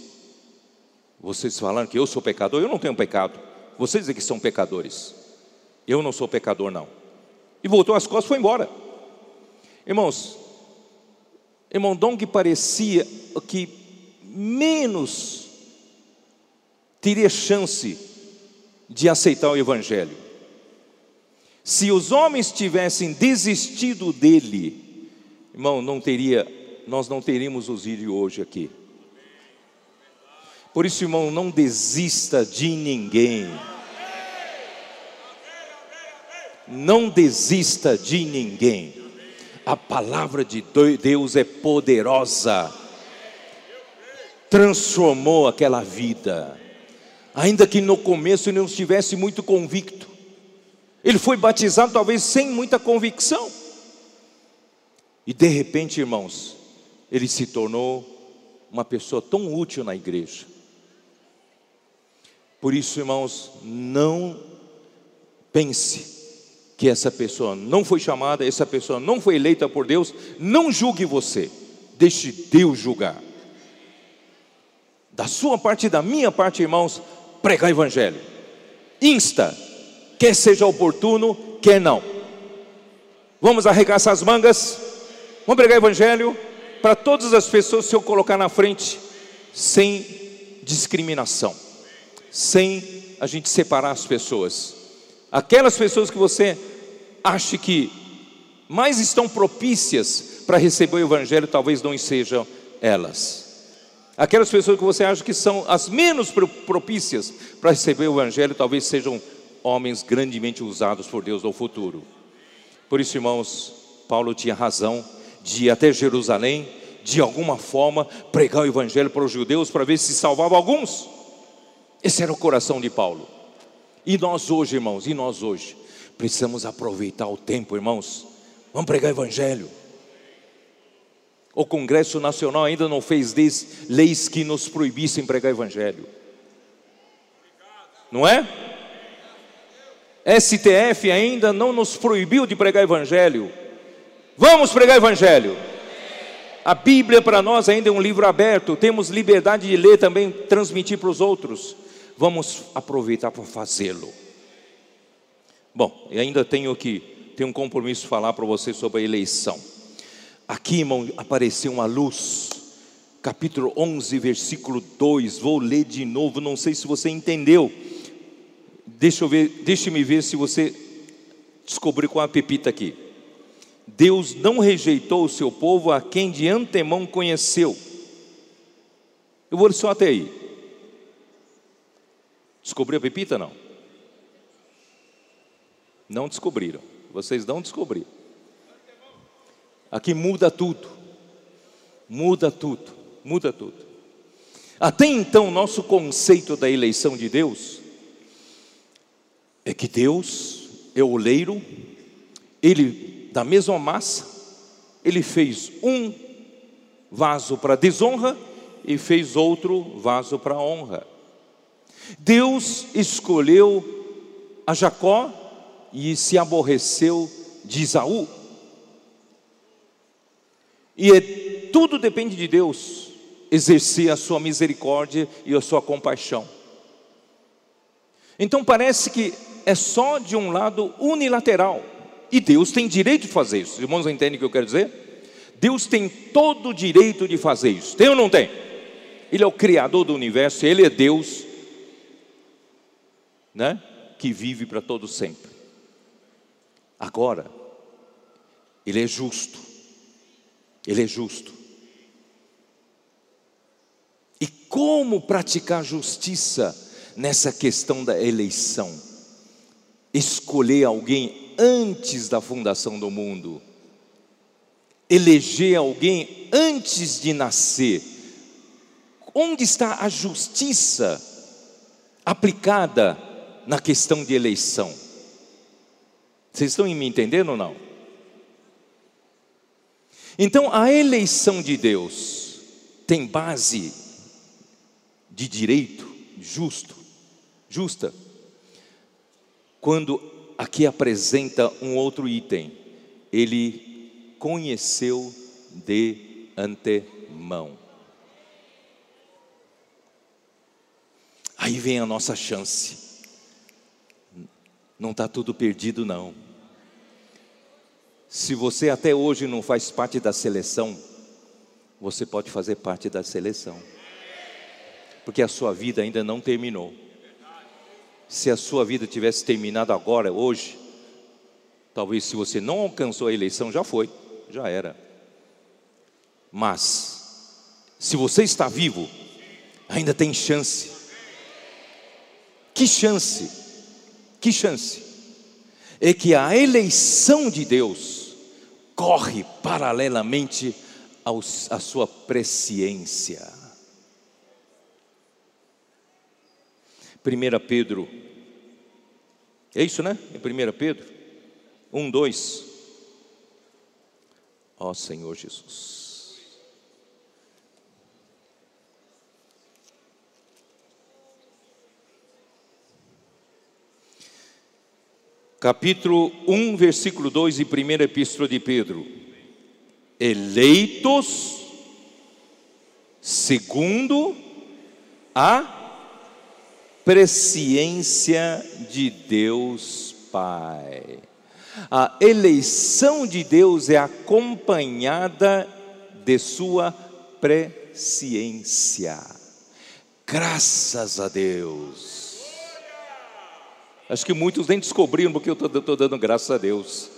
Vocês falaram que eu sou pecador, eu não tenho pecado. Vocês é que são pecadores. Eu não sou pecador, não. E voltou as costas e foi embora. Irmãos, irmão Dong parecia que menos teria chance de aceitar o Evangelho. Se os homens tivessem desistido dele, irmão, não teria, nós não teríamos os vídeos hoje aqui. Por isso, irmão, não desista de ninguém. Não desista de ninguém. A palavra de Deus é poderosa. Transformou aquela vida ainda que no começo ele não estivesse muito convicto. Ele foi batizado talvez sem muita convicção. E de repente, irmãos, ele se tornou uma pessoa tão útil na igreja. Por isso, irmãos, não pense que essa pessoa não foi chamada, essa pessoa não foi eleita por Deus, não julgue você, deixe Deus julgar. Da sua parte e da minha parte, irmãos, pregar evangelho. Insta, quer seja oportuno, quer não. Vamos arregaçar as mangas, vamos pregar evangelho para todas as pessoas se eu colocar na frente, sem discriminação, sem a gente separar as pessoas. Aquelas pessoas que você acha que mais estão propícias para receber o evangelho, talvez não sejam elas. Aquelas pessoas que você acha que são as menos propícias para receber o Evangelho, talvez sejam homens grandemente usados por Deus no futuro. Por isso, irmãos, Paulo tinha razão de ir até Jerusalém, de alguma forma, pregar o Evangelho para os judeus, para ver se salvava alguns. Esse era o coração de Paulo. E nós hoje, irmãos, e nós hoje, precisamos aproveitar o tempo, irmãos. Vamos pregar Evangelho. O Congresso Nacional ainda não fez leis que nos proibissem pregar evangelho. Não é? STF ainda não nos proibiu de pregar evangelho. Vamos pregar evangelho. A Bíblia para nós ainda é um livro aberto, temos liberdade de ler também, transmitir para os outros. Vamos aproveitar para fazê-lo. Bom, e ainda tenho que tenho um compromisso falar para você sobre a eleição. Aqui, irmão, apareceu uma luz. Capítulo 11, versículo 2. Vou ler de novo, não sei se você entendeu. Deixa eu ver, deixe-me ver se você descobriu é a pepita aqui. Deus não rejeitou o seu povo a quem de antemão conheceu. Eu vou só até aí. Descobriu a pepita? Não. Não descobriram. Vocês não descobriram. Aqui muda tudo. Muda tudo. Muda tudo. Até então, nosso conceito da eleição de Deus é que Deus é o oleiro, ele, da mesma massa, ele fez um vaso para desonra e fez outro vaso para honra. Deus escolheu a Jacó e se aborreceu de Isaú. E é, tudo depende de Deus exercer a sua misericórdia e a sua compaixão. Então parece que é só de um lado unilateral. E Deus tem direito de fazer isso. Os irmãos entendem o que eu quero dizer? Deus tem todo o direito de fazer isso. Tem ou não tem? Ele é o criador do universo, ele é Deus. Né? Que vive para todo sempre. Agora, ele é justo. Ele é justo. E como praticar justiça nessa questão da eleição? Escolher alguém antes da fundação do mundo, eleger alguém antes de nascer. Onde está a justiça aplicada na questão de eleição? Vocês estão me entendendo ou não? Então, a eleição de Deus tem base de direito justo, justa. Quando aqui apresenta um outro item, ele conheceu de antemão. Aí vem a nossa chance. Não está tudo perdido, não. Se você até hoje não faz parte da seleção, você pode fazer parte da seleção porque a sua vida ainda não terminou. Se a sua vida tivesse terminado agora, hoje, talvez se você não alcançou a eleição, já foi, já era. Mas, se você está vivo, ainda tem chance. Que chance? Que chance? É que a eleição de Deus corre paralelamente à sua presciência. 1 Pedro, é isso, né? Em 1 Pedro 1, 2. Ó Senhor Jesus. Capítulo 1, versículo 2 e primeira epístola de Pedro. Eleitos segundo a presciência de Deus Pai. A eleição de Deus é acompanhada de sua presciência. Graças a Deus. Acho que muitos nem descobriram porque eu estou dando graças a Deus.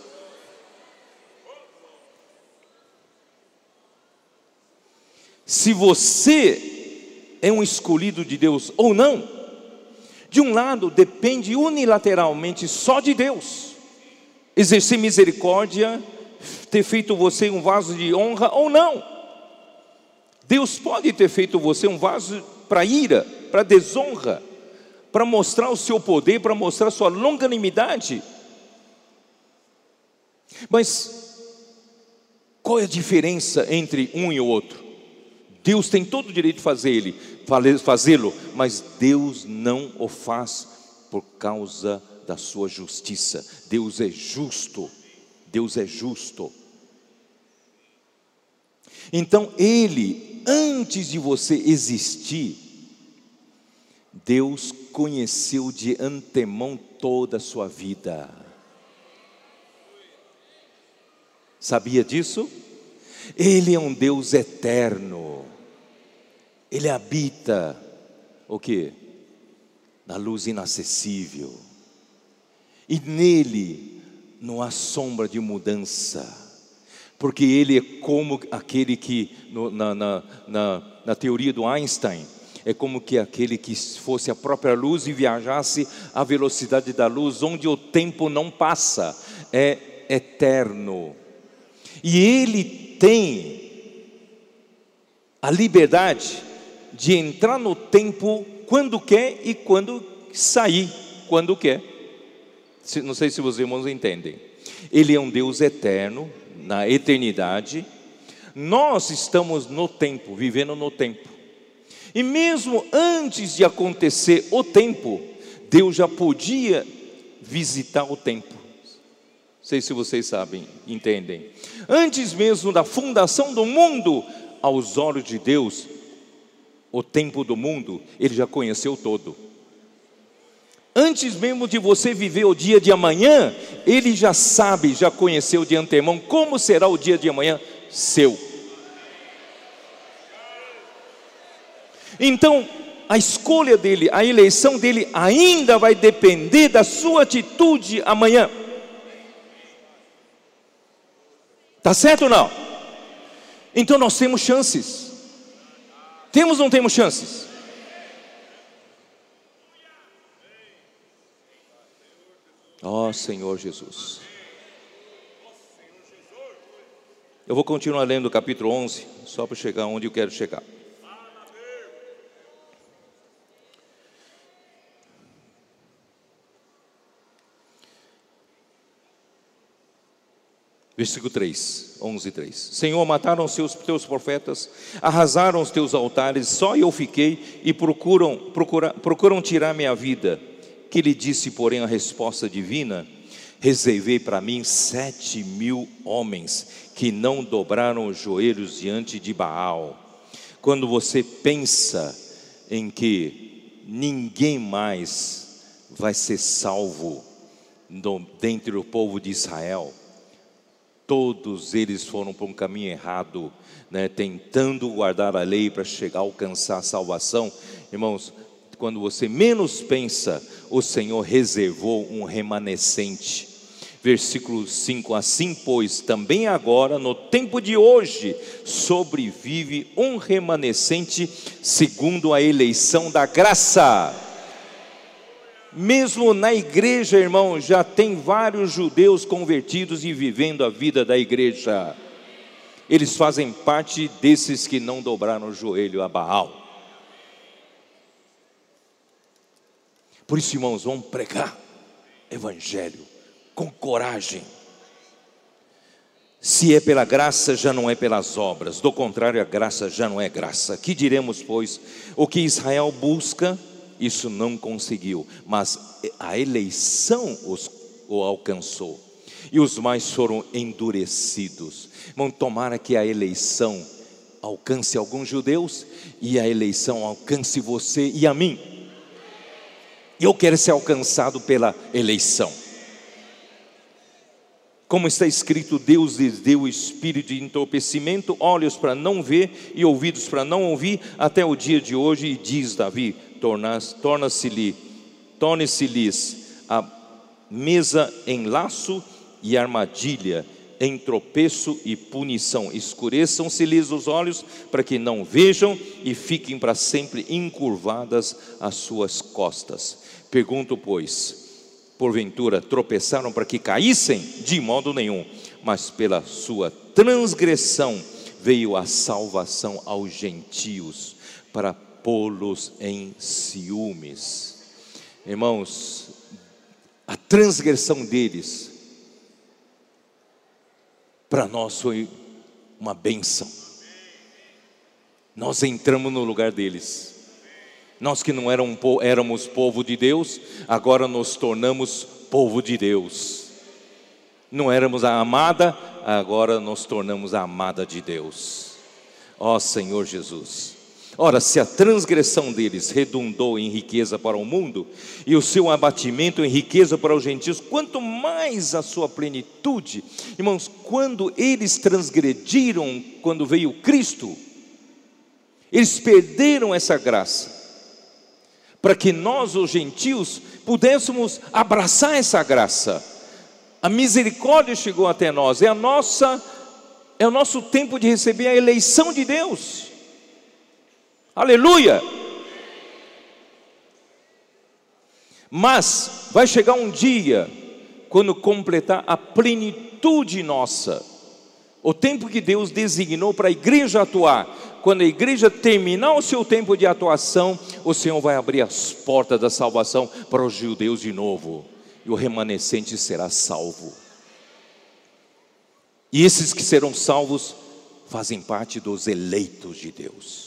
Se você é um escolhido de Deus ou não, de um lado, depende unilateralmente só de Deus. Exercer misericórdia, ter feito você um vaso de honra ou não. Deus pode ter feito você um vaso para ira, para desonra, para mostrar o seu poder, para mostrar a sua longanimidade. Mas qual é a diferença entre um e o outro? Deus tem todo o direito de fazer ele, fazê-lo, mas Deus não o faz por causa da sua justiça. Deus é justo. Deus é justo. Então, Ele, antes de você existir, Deus conheceu de antemão toda a sua vida. Sabia disso? Ele é um Deus eterno. Ele habita o que? Na luz inacessível. E nele não há sombra de mudança. Porque ele é como aquele que, no, na, na, na, na teoria do Einstein, é como que aquele que fosse a própria luz e viajasse à velocidade da luz, onde o tempo não passa, é eterno. E ele tem a liberdade de entrar no tempo quando quer e quando sair quando quer. Não sei se os irmãos entendem. Ele é um Deus eterno, na eternidade. Nós estamos no tempo, vivendo no tempo. E mesmo antes de acontecer o tempo, Deus já podia visitar o tempo. Não sei se vocês sabem, entendem. Antes mesmo da fundação do mundo, aos olhos de Deus, o tempo do mundo, ele já conheceu todo. Antes mesmo de você viver o dia de amanhã, ele já sabe, já conheceu de antemão como será o dia de amanhã seu. Então, a escolha dele, a eleição dele ainda vai depender da sua atitude amanhã. Tá certo ou não? Então nós temos chances. Temos ou não temos chances? Ó oh, Senhor Jesus. Eu vou continuar lendo o capítulo 11, só para chegar onde eu quero chegar. Versículo 3, 11 3. Senhor, mataram os teus profetas, arrasaram os teus altares, só eu fiquei e procuram, procura, procuram tirar minha vida. Que lhe disse, porém, a resposta divina: Reservei para mim sete mil homens que não dobraram os joelhos diante de Baal. Quando você pensa em que ninguém mais vai ser salvo dentre o povo de Israel, todos eles foram para um caminho errado, né, tentando guardar a lei para chegar a alcançar a salvação. Irmãos, quando você menos pensa, o Senhor reservou um remanescente. Versículo 5: Assim, pois, também agora, no tempo de hoje, sobrevive um remanescente segundo a eleição da graça. Mesmo na igreja, irmão, já tem vários judeus convertidos e vivendo a vida da igreja. Eles fazem parte desses que não dobraram o joelho a Baal. Por isso, irmãos, vamos pregar evangelho com coragem. Se é pela graça, já não é pelas obras, do contrário, a graça já não é graça. Que diremos, pois, o que Israel busca, isso não conseguiu, mas a eleição os, o alcançou, e os mais foram endurecidos. Vão tomara que a eleição alcance alguns judeus, e a eleição alcance você e a mim. Eu quero ser alcançado pela eleição. Como está escrito, Deus lhes deu o espírito de entorpecimento, olhos para não ver e ouvidos para não ouvir, até o dia de hoje, e diz Davi: torna-se-lhe, torne-se-lhes a mesa em laço e armadilha, em tropeço e punição. Escureçam-se-lhes os olhos para que não vejam e fiquem para sempre encurvadas as suas costas. Pergunto, pois, porventura tropeçaram para que caíssem? De modo nenhum, mas pela sua transgressão veio a salvação aos gentios, para pô-los em ciúmes. Irmãos, a transgressão deles para nós foi uma benção. Nós entramos no lugar deles. Nós que não eram, éramos povo de Deus, agora nos tornamos povo de Deus. Não éramos a amada, agora nos tornamos a amada de Deus. Ó Senhor Jesus. Ora, se a transgressão deles redundou em riqueza para o mundo, e o seu abatimento em riqueza para os gentios, quanto mais a sua plenitude, irmãos, quando eles transgrediram, quando veio Cristo, eles perderam essa graça para que nós, os gentios, pudéssemos abraçar essa graça. A misericórdia chegou até nós, é a nossa é o nosso tempo de receber a eleição de Deus. Aleluia! Mas vai chegar um dia quando completar a plenitude nossa. O tempo que Deus designou para a igreja atuar, quando a igreja terminar o seu tempo de atuação, o Senhor vai abrir as portas da salvação para os judeus de novo, e o remanescente será salvo. E esses que serão salvos fazem parte dos eleitos de Deus.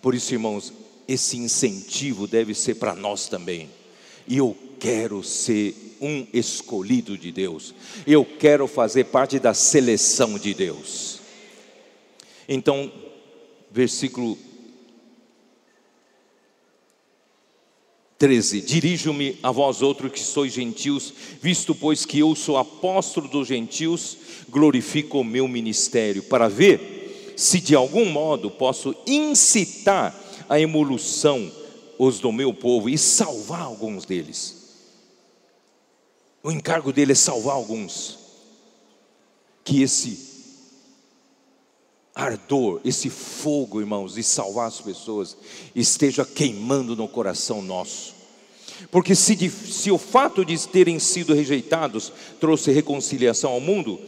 Por isso, irmãos, esse incentivo deve ser para nós também. E eu quero ser um escolhido de Deus. Eu quero fazer parte da seleção de Deus. Então, versículo 13: Dirijo-me a vós outros que sois gentios, visto pois que eu sou apóstolo dos gentios, glorifico o meu ministério, para ver se de algum modo posso incitar a emolução os do meu povo e salvar alguns deles. O encargo dele é salvar alguns. Que esse ardor, esse fogo, irmãos, de salvar as pessoas, esteja queimando no coração nosso. Porque se, se o fato de terem sido rejeitados trouxe reconciliação ao mundo,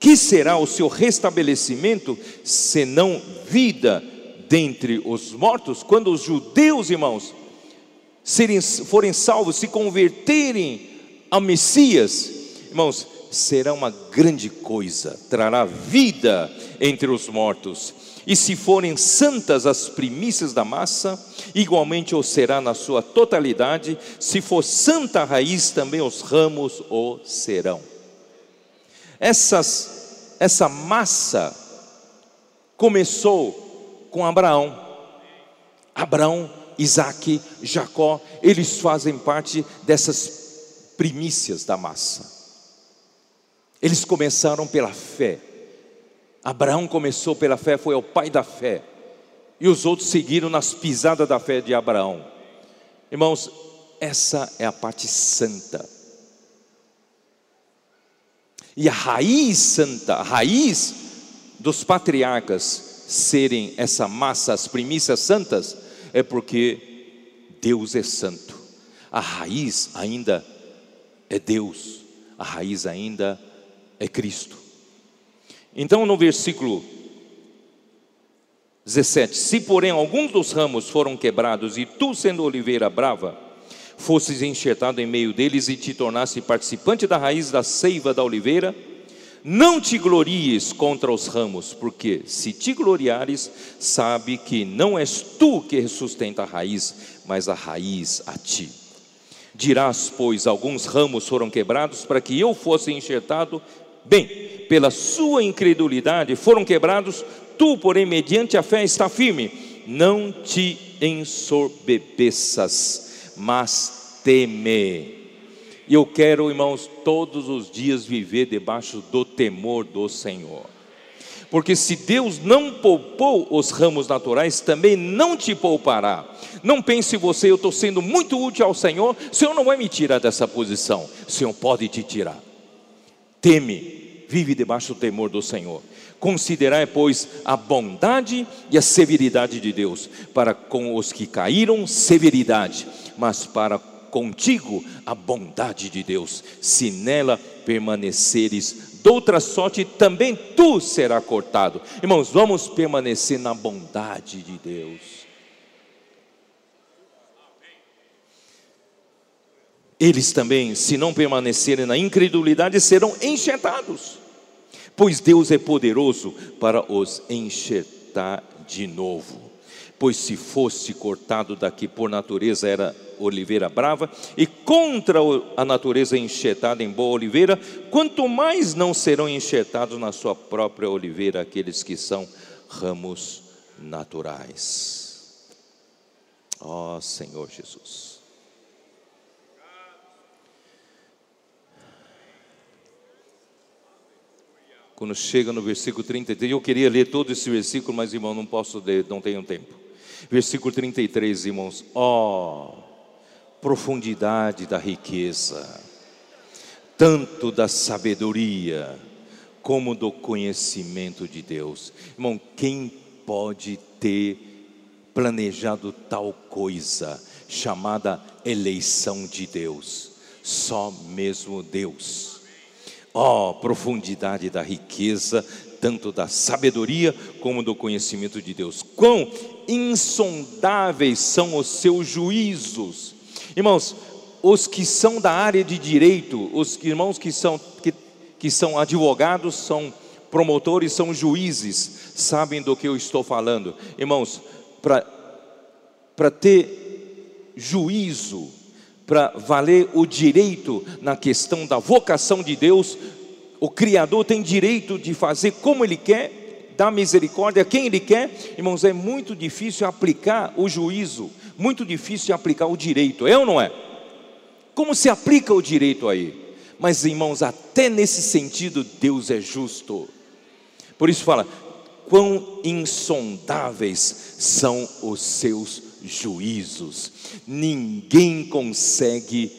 que será o seu restabelecimento, senão vida dentre os mortos? Quando os judeus, irmãos, serem, forem salvos, se converterem a Messias, irmãos, será uma grande coisa, trará vida entre os mortos. E se forem santas as primícias da massa, igualmente o será na sua totalidade, se for santa a raiz, também os ramos o serão. Essas, essa massa começou com Abraão. Abraão, Isaac, Jacó, eles fazem parte dessas primícias da massa. Eles começaram pela fé. Abraão começou pela fé, foi o pai da fé. E os outros seguiram nas pisadas da fé de Abraão. Irmãos, essa é a parte santa e a raiz santa, a raiz dos patriarcas serem essa massa, as primícias santas, é porque Deus é santo. A raiz ainda é Deus, a raiz ainda é Cristo. Então, no versículo 17: Se porém alguns dos ramos foram quebrados, e tu, sendo oliveira brava, fosses enxertado em meio deles e te tornasse participante da raiz da seiva da oliveira, não te glories contra os ramos, porque se te gloriares, sabe que não és tu que sustenta a raiz, mas a raiz a ti. Dirás, pois, alguns ramos foram quebrados para que eu fosse enxertado. Bem, pela sua incredulidade foram quebrados, tu, porém, mediante a fé, está firme. Não te ensorbebeças mas teme. E eu quero, irmãos, todos os dias viver debaixo do temor do Senhor. Porque se Deus não poupou os ramos naturais, também não te poupará. Não pense você, eu estou sendo muito útil ao Senhor, o Senhor não vai me tirar dessa posição, o Senhor pode te tirar. Teme, vive debaixo do temor do Senhor. Considerai, pois, a bondade e a severidade de Deus, para com os que caíram, severidade, mas para contigo a bondade de Deus. Se nela permaneceres, doutra sorte também tu será cortado. Irmãos, vamos permanecer na bondade de Deus. Eles também, se não permanecerem na incredulidade, serão enxertados pois Deus é poderoso para os enxertar de novo. Pois se fosse cortado daqui por natureza era oliveira brava, e contra a natureza enxertada em boa oliveira, quanto mais não serão enxertados na sua própria oliveira aqueles que são ramos naturais. Ó oh, Senhor Jesus. quando chega no versículo 33, eu queria ler todo esse versículo, mas irmão, não posso ler, não tenho tempo. Versículo 33, irmãos, ó, oh, profundidade da riqueza, tanto da sabedoria, como do conhecimento de Deus. Irmão, quem pode ter planejado tal coisa chamada eleição de Deus? Só mesmo Deus. Ó, oh, profundidade da riqueza, tanto da sabedoria como do conhecimento de Deus. Quão insondáveis são os seus juízos. Irmãos, os que são da área de direito, os irmãos que são, que, que são advogados, são promotores, são juízes, sabem do que eu estou falando. Irmãos, para ter juízo, para valer o direito na questão da vocação de Deus, o Criador tem direito de fazer como Ele quer, dar misericórdia a quem Ele quer. Irmãos, é muito difícil aplicar o juízo, muito difícil aplicar o direito, é ou não é? Como se aplica o direito aí? Mas, irmãos, até nesse sentido, Deus é justo. Por isso fala: quão insondáveis são os seus juízos. Ninguém consegue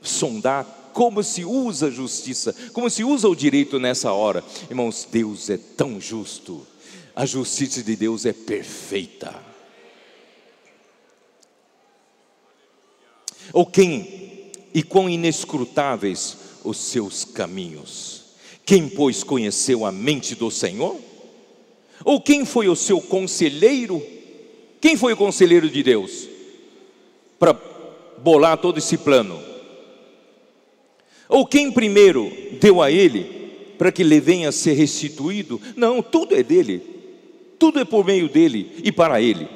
sondar como se usa a justiça, como se usa o direito nessa hora. Irmãos, Deus é tão justo, a justiça de Deus é perfeita. Ou quem e quão inescrutáveis os seus caminhos. Quem, pois, conheceu a mente do Senhor? Ou quem foi o seu conselheiro? Quem foi o conselheiro de Deus para bolar todo esse plano? Ou quem primeiro deu a ele para que lhe venha a ser restituído? Não, tudo é dele. Tudo é por meio dele e para ele.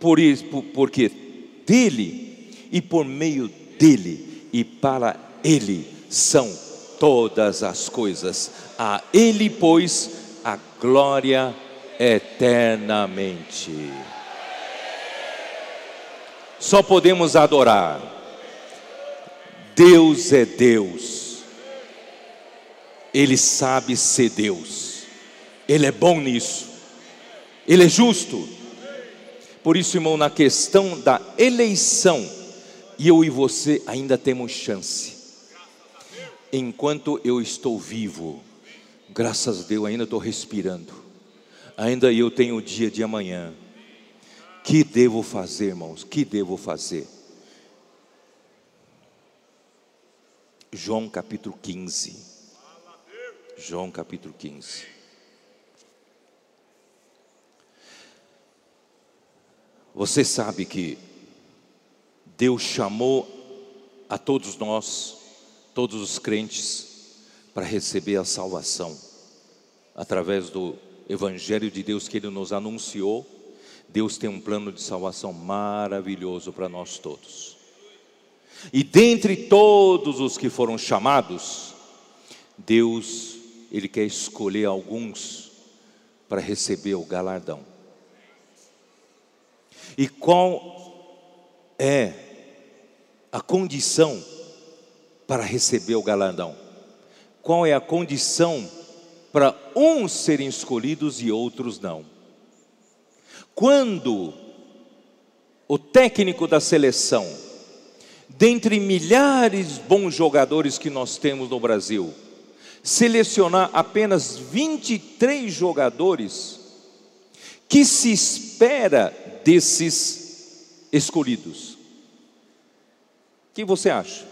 Por isso, porque dele e por meio dele e para ele são todas as coisas. A ele, pois, a glória eternamente. Só podemos adorar Deus é Deus, Ele sabe ser Deus, Ele é bom nisso, Ele é justo. Por isso, irmão, na questão da eleição, eu e você ainda temos chance. Enquanto eu estou vivo, graças a Deus, ainda estou respirando, ainda eu tenho o dia de amanhã. Que devo fazer, irmãos? Que devo fazer? João capítulo 15. João capítulo 15. Você sabe que Deus chamou a todos nós, todos os crentes, para receber a salvação através do Evangelho de Deus que Ele nos anunciou. Deus tem um plano de salvação maravilhoso para nós todos. E dentre todos os que foram chamados, Deus, Ele quer escolher alguns para receber o galardão. E qual é a condição para receber o galardão? Qual é a condição para uns serem escolhidos e outros não? Quando o técnico da seleção dentre milhares bons jogadores que nós temos no Brasil, selecionar apenas 23 jogadores, que se espera desses escolhidos? O que você acha?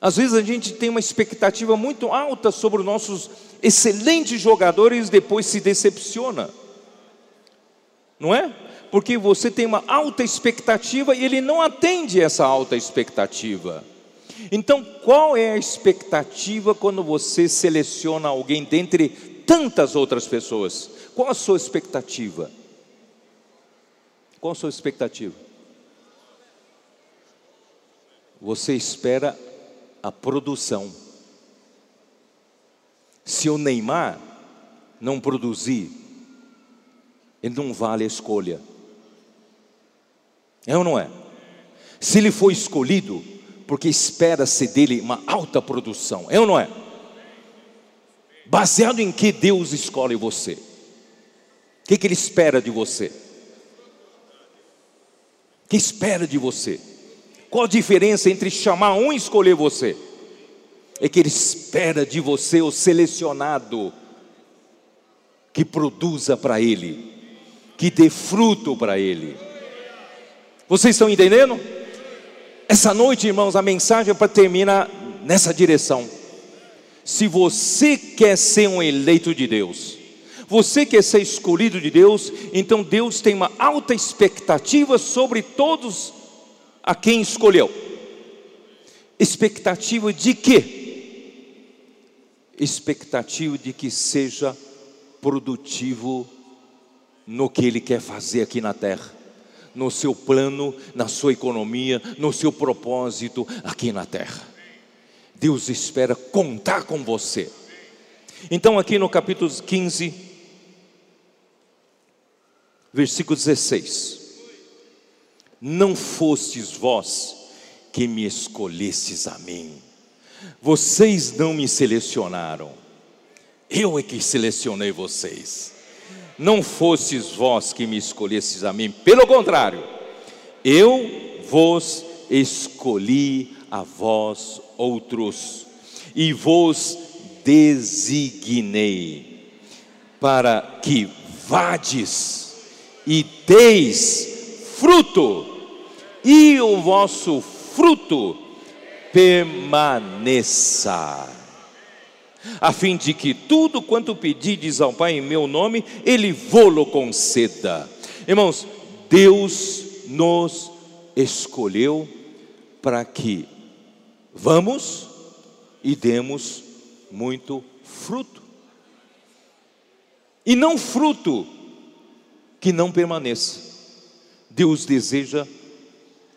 Às vezes a gente tem uma expectativa muito alta sobre os nossos excelentes jogadores e depois se decepciona. Não é? Porque você tem uma alta expectativa e ele não atende essa alta expectativa. Então, qual é a expectativa quando você seleciona alguém dentre tantas outras pessoas? Qual a sua expectativa? Qual a sua expectativa? Você espera a produção. Se o Neymar não produzir, ele não vale a escolha. É ou não é? Se ele foi escolhido, porque espera-se dele uma alta produção, é ou não é? Baseado em que Deus escolhe você? O que, que Ele espera de você? O que espera de você? Qual a diferença entre chamar um e escolher você? É que Ele espera de você o selecionado que produza para Ele, que dê fruto para Ele. Vocês estão entendendo? Essa noite, irmãos, a mensagem é para terminar nessa direção. Se você quer ser um eleito de Deus, você quer ser escolhido de Deus, então Deus tem uma alta expectativa sobre todos a quem escolheu. Expectativa de quê? Expectativa de que seja produtivo no que Ele quer fazer aqui na terra no seu plano, na sua economia, no seu propósito aqui na terra. Deus espera contar com você. Então, aqui no capítulo 15, versículo 16: Não fostes vós que me escolhestes a mim, vocês não me selecionaram, eu é que selecionei vocês. Não fostes vós que me escolhestes a mim, pelo contrário, eu vos escolhi a vós outros e vos designei para que vades e deis fruto e o vosso fruto permaneça a fim de que tudo quanto pedides ao Pai em meu nome, Ele vô-lo conceda. Irmãos, Deus nos escolheu para que vamos e demos muito fruto. E não fruto que não permaneça. Deus deseja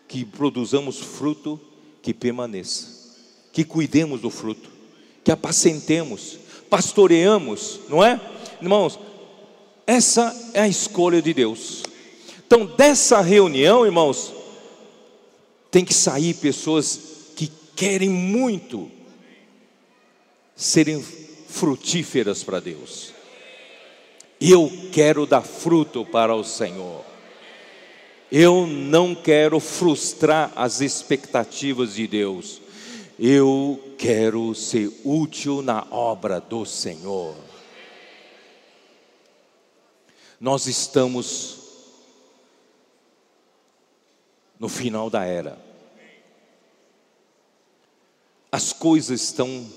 que produzamos fruto que permaneça, que cuidemos do fruto que apacentemos, pastoreamos, não é? Irmãos, essa é a escolha de Deus. Então, dessa reunião, irmãos, tem que sair pessoas que querem muito serem frutíferas para Deus. Eu quero dar fruto para o Senhor. Eu não quero frustrar as expectativas de Deus. Eu quero ser útil na obra do Senhor. Nós estamos no final da era. As coisas estão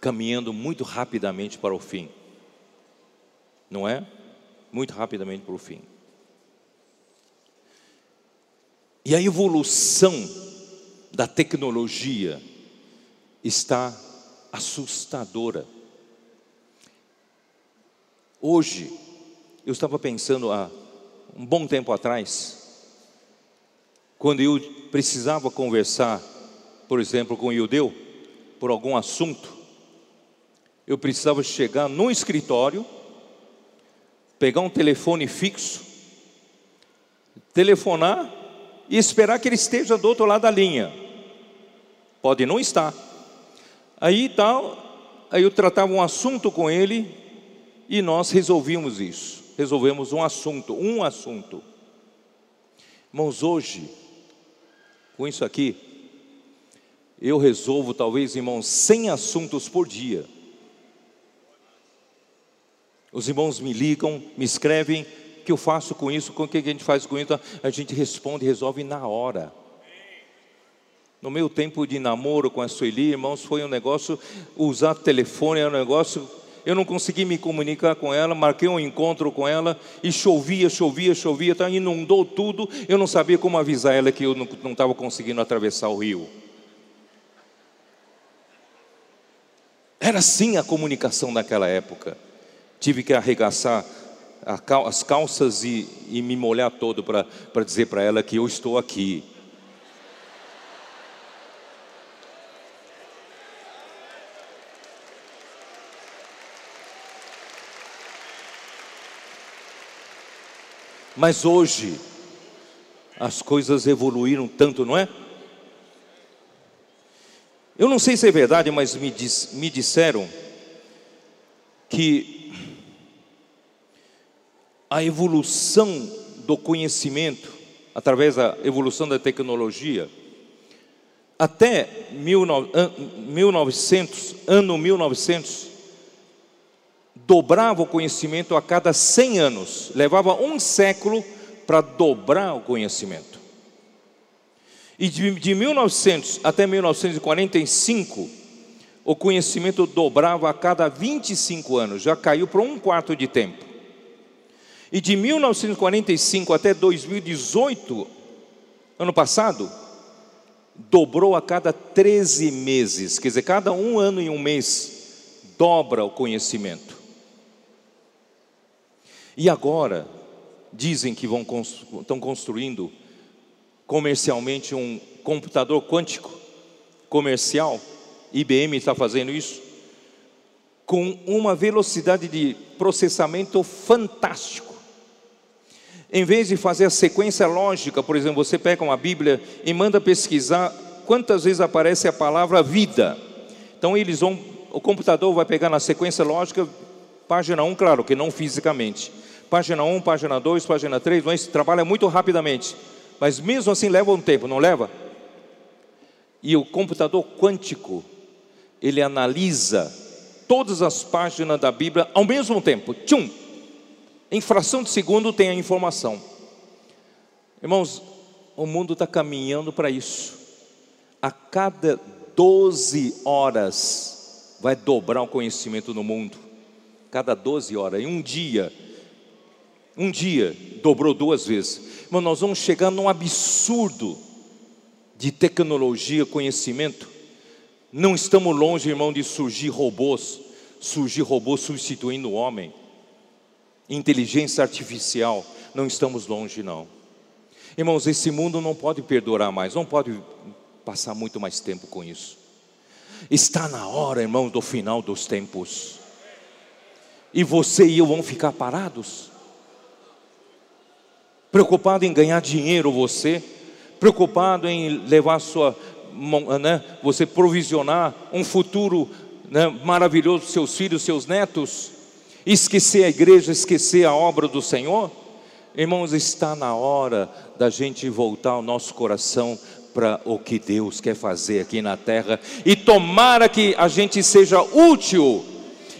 caminhando muito rapidamente para o fim. Não é? Muito rapidamente para o fim. E a evolução da tecnologia, está assustadora. Hoje, eu estava pensando há um bom tempo atrás, quando eu precisava conversar, por exemplo, com o Iudeu, por algum assunto, eu precisava chegar no escritório, pegar um telefone fixo, telefonar e esperar que ele esteja do outro lado da linha. Pode não estar, Aí tal, aí eu tratava um assunto com ele e nós resolvíamos isso. Resolvemos um assunto, um assunto. Irmãos, hoje, com isso aqui, eu resolvo talvez, irmãos, 100 assuntos por dia. Os irmãos me ligam, me escrevem, o que eu faço com isso, com o que a gente faz com isso, a gente responde, resolve na hora. No meu tempo de namoro com a Sueli, irmãos, foi um negócio, usar telefone era um negócio, eu não consegui me comunicar com ela, marquei um encontro com ela e chovia, chovia, chovia, tá, inundou tudo, eu não sabia como avisar ela que eu não estava conseguindo atravessar o rio. Era assim a comunicação naquela época. Tive que arregaçar as calças e, e me molhar todo para dizer para ela que eu estou aqui. Mas hoje, as coisas evoluíram tanto, não é? Eu não sei se é verdade, mas me, diz, me disseram que a evolução do conhecimento, através da evolução da tecnologia, até 1900, ano 1900, dobrava o conhecimento a cada 100 anos, levava um século para dobrar o conhecimento. E de, de 1900 até 1945, o conhecimento dobrava a cada 25 anos, já caiu para um quarto de tempo. E de 1945 até 2018, ano passado, dobrou a cada 13 meses, quer dizer, cada um ano e um mês dobra o conhecimento. E agora, dizem que vão estão construindo comercialmente um computador quântico comercial, IBM está fazendo isso, com uma velocidade de processamento fantástico. Em vez de fazer a sequência lógica, por exemplo, você pega uma Bíblia e manda pesquisar quantas vezes aparece a palavra vida. Então eles vão, o computador vai pegar na sequência lógica, página 1, claro que não fisicamente Página 1, página 2, página 3, mas trabalha muito rapidamente. Mas mesmo assim leva um tempo, não leva? E o computador quântico, ele analisa todas as páginas da Bíblia ao mesmo tempo. Tchum! Em fração de segundo tem a informação. Irmãos, o mundo está caminhando para isso. A cada 12 horas vai dobrar o conhecimento no mundo. Cada 12 horas. Em um dia, um dia dobrou duas vezes. Mas nós vamos chegar num absurdo de tecnologia, conhecimento. Não estamos longe, irmão, de surgir robôs, surgir robôs substituindo o homem. Inteligência artificial, não estamos longe, não. Irmãos, esse mundo não pode perdurar mais, não pode passar muito mais tempo com isso. Está na hora, irmãos, do final dos tempos. E você e eu vamos ficar parados? Preocupado em ganhar dinheiro, você? Preocupado em levar sua, né, você provisionar um futuro né, maravilhoso para seus filhos, seus netos? Esquecer a igreja, esquecer a obra do Senhor? Irmãos, está na hora da gente voltar o nosso coração para o que Deus quer fazer aqui na terra e tomara que a gente seja útil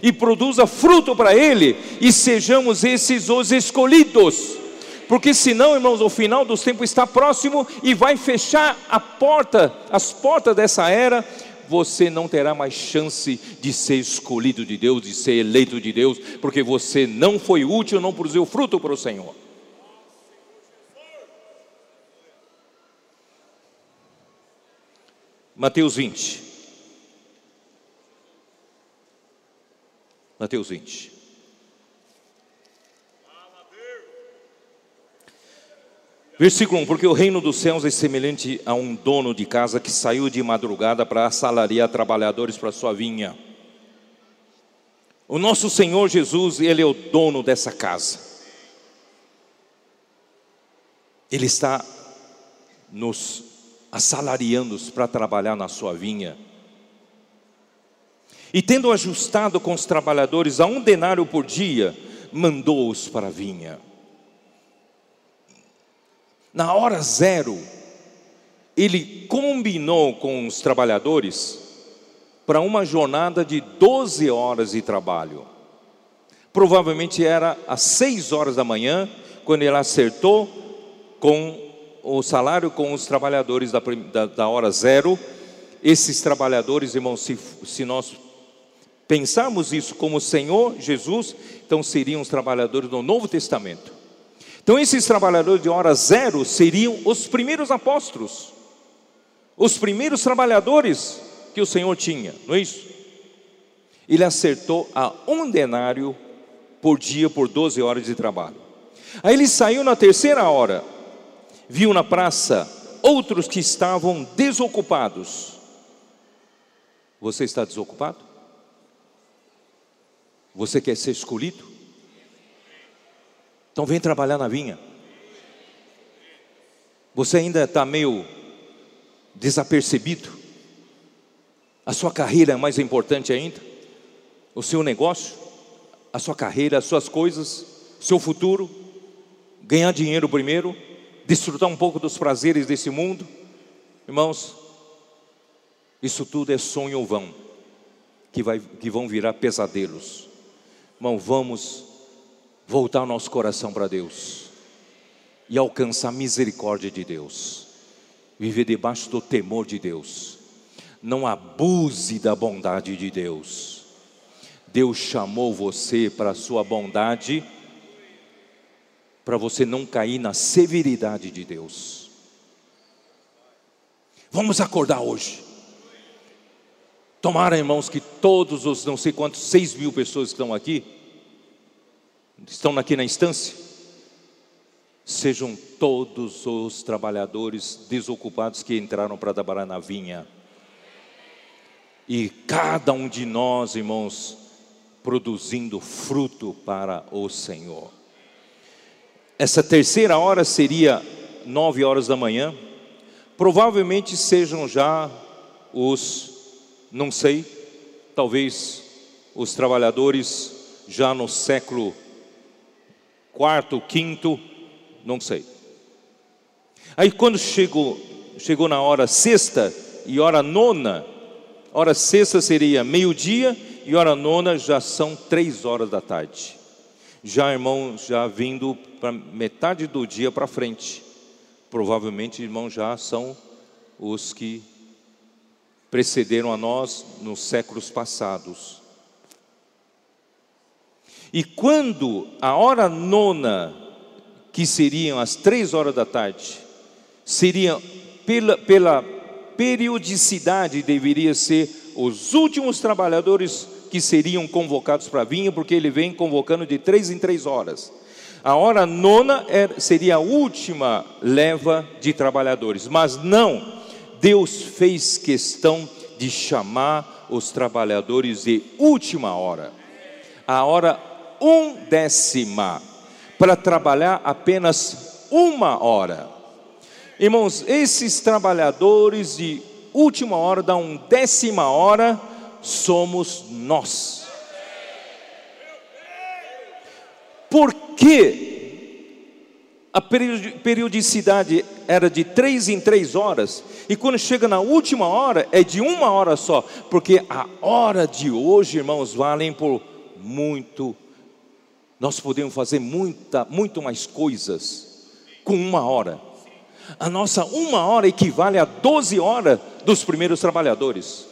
e produza fruto para Ele e sejamos esses os escolhidos. Porque senão, irmãos, o final dos tempos está próximo e vai fechar a porta, as portas dessa era, você não terá mais chance de ser escolhido de Deus, de ser eleito de Deus, porque você não foi útil, não produziu fruto para o Senhor. Mateus 20. Mateus 20. Versículo 1: Porque o reino dos céus é semelhante a um dono de casa que saiu de madrugada para assalariar trabalhadores para sua vinha. O nosso Senhor Jesus, Ele é o dono dessa casa. Ele está nos assalariando-os para trabalhar na sua vinha. E tendo ajustado com os trabalhadores a um denário por dia, mandou-os para a vinha. Na hora zero, ele combinou com os trabalhadores para uma jornada de 12 horas de trabalho. Provavelmente era às 6 horas da manhã, quando ele acertou com o salário com os trabalhadores da, da, da hora zero. Esses trabalhadores, irmãos, se, se nós pensarmos isso como Senhor Jesus, então seriam os trabalhadores do Novo Testamento. Então, esses trabalhadores de hora zero seriam os primeiros apóstolos, os primeiros trabalhadores que o Senhor tinha, não é isso? Ele acertou a um denário por dia por 12 horas de trabalho. Aí ele saiu na terceira hora, viu na praça outros que estavam desocupados. Você está desocupado? Você quer ser escolhido? Então vem trabalhar na vinha. Você ainda está meio desapercebido? A sua carreira é mais importante ainda? O seu negócio? A sua carreira, as suas coisas? Seu futuro? Ganhar dinheiro primeiro? desfrutar um pouco dos prazeres desse mundo, irmãos, isso tudo é sonho vão, que, vai, que vão virar pesadelos. Irmão, vamos voltar o nosso coração para Deus e alcançar a misericórdia de Deus, viver debaixo do temor de Deus. Não abuse da bondade de Deus. Deus chamou você para a sua bondade para você não cair na severidade de Deus. Vamos acordar hoje. Tomara, irmãos, que todos os não sei quantos, seis mil pessoas que estão aqui, estão aqui na instância, sejam todos os trabalhadores desocupados que entraram para trabalhar na vinha. E cada um de nós, irmãos, produzindo fruto para o Senhor. Essa terceira hora seria nove horas da manhã. Provavelmente sejam já os, não sei, talvez os trabalhadores já no século quarto, quinto, não sei. Aí quando chegou, chegou na hora sexta e hora nona, hora sexta seria meio-dia e hora nona já são três horas da tarde. Já, irmão, já vindo para metade do dia para frente. Provavelmente, irmão, já são os que precederam a nós nos séculos passados. E quando a hora nona, que seriam as três horas da tarde, seria pela, pela periodicidade, deveria ser os últimos trabalhadores que seriam convocados para vir, porque ele vem convocando de três em três horas. A hora nona era, seria a última leva de trabalhadores, mas não, Deus fez questão de chamar os trabalhadores de última hora. A hora um décima para trabalhar apenas uma hora. Irmãos, esses trabalhadores de última hora, da um décima hora, somos nós. Por que a periodicidade era de três em três horas, e quando chega na última hora é de uma hora só, porque a hora de hoje, irmãos, valem por muito nós podemos fazer muita, muito mais coisas com uma hora. A nossa uma hora equivale a 12 horas dos primeiros trabalhadores.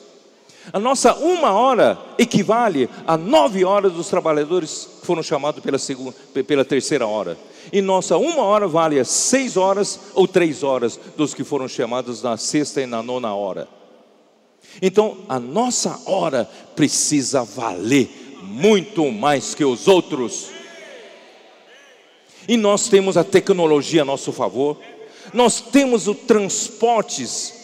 A nossa uma hora equivale a nove horas dos trabalhadores que foram chamados pela, segunda, pela terceira hora. E nossa uma hora vale a seis horas ou três horas dos que foram chamados na sexta e na nona hora. Então, a nossa hora precisa valer muito mais que os outros. E nós temos a tecnologia a nosso favor, nós temos os transportes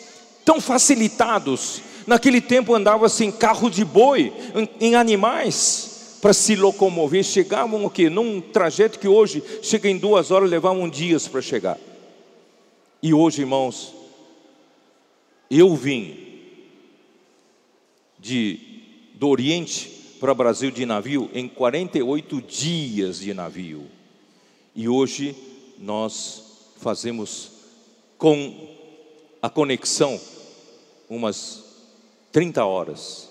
tão facilitados. Naquele tempo andava-se em carro de boi, em, em animais, para se locomover. Chegavam o quê? Num trajeto que hoje chega em duas horas, levavam dias para chegar. E hoje, irmãos, eu vim de, do Oriente para o Brasil de navio em 48 dias de navio. E hoje nós fazemos com a conexão umas 30 horas.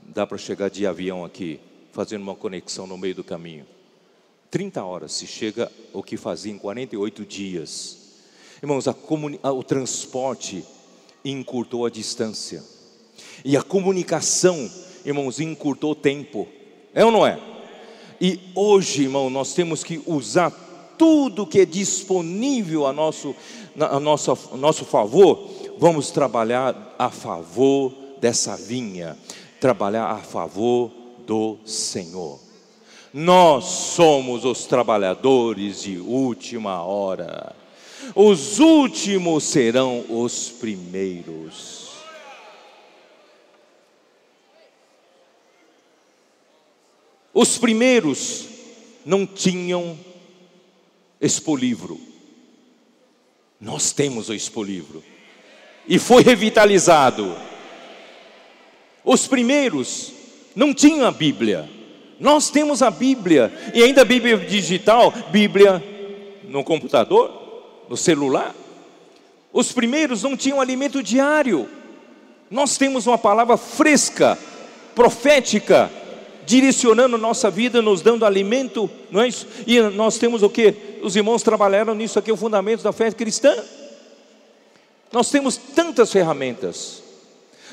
Dá para chegar de avião aqui, fazendo uma conexão no meio do caminho. 30 horas se chega o que fazia em 48 dias. Irmãos, o transporte encurtou a distância. E a comunicação, irmãos, encurtou o tempo. É ou não é? E hoje, irmão, nós temos que usar tudo que é disponível a nosso, a nosso, a nosso favor, vamos trabalhar a favor dessa vinha, trabalhar a favor do Senhor. Nós somos os trabalhadores de última hora. Os últimos serão os primeiros. Os primeiros não tinham expolivro. Nós temos o expolivro. E foi revitalizado. Os primeiros não tinham a Bíblia. Nós temos a Bíblia. E ainda a Bíblia digital, Bíblia no computador, no celular. Os primeiros não tinham alimento diário. Nós temos uma palavra fresca, profética, direcionando nossa vida, nos dando alimento, não é isso? E nós temos o que? Os irmãos trabalharam nisso aqui, o fundamento da fé cristã. Nós temos tantas ferramentas.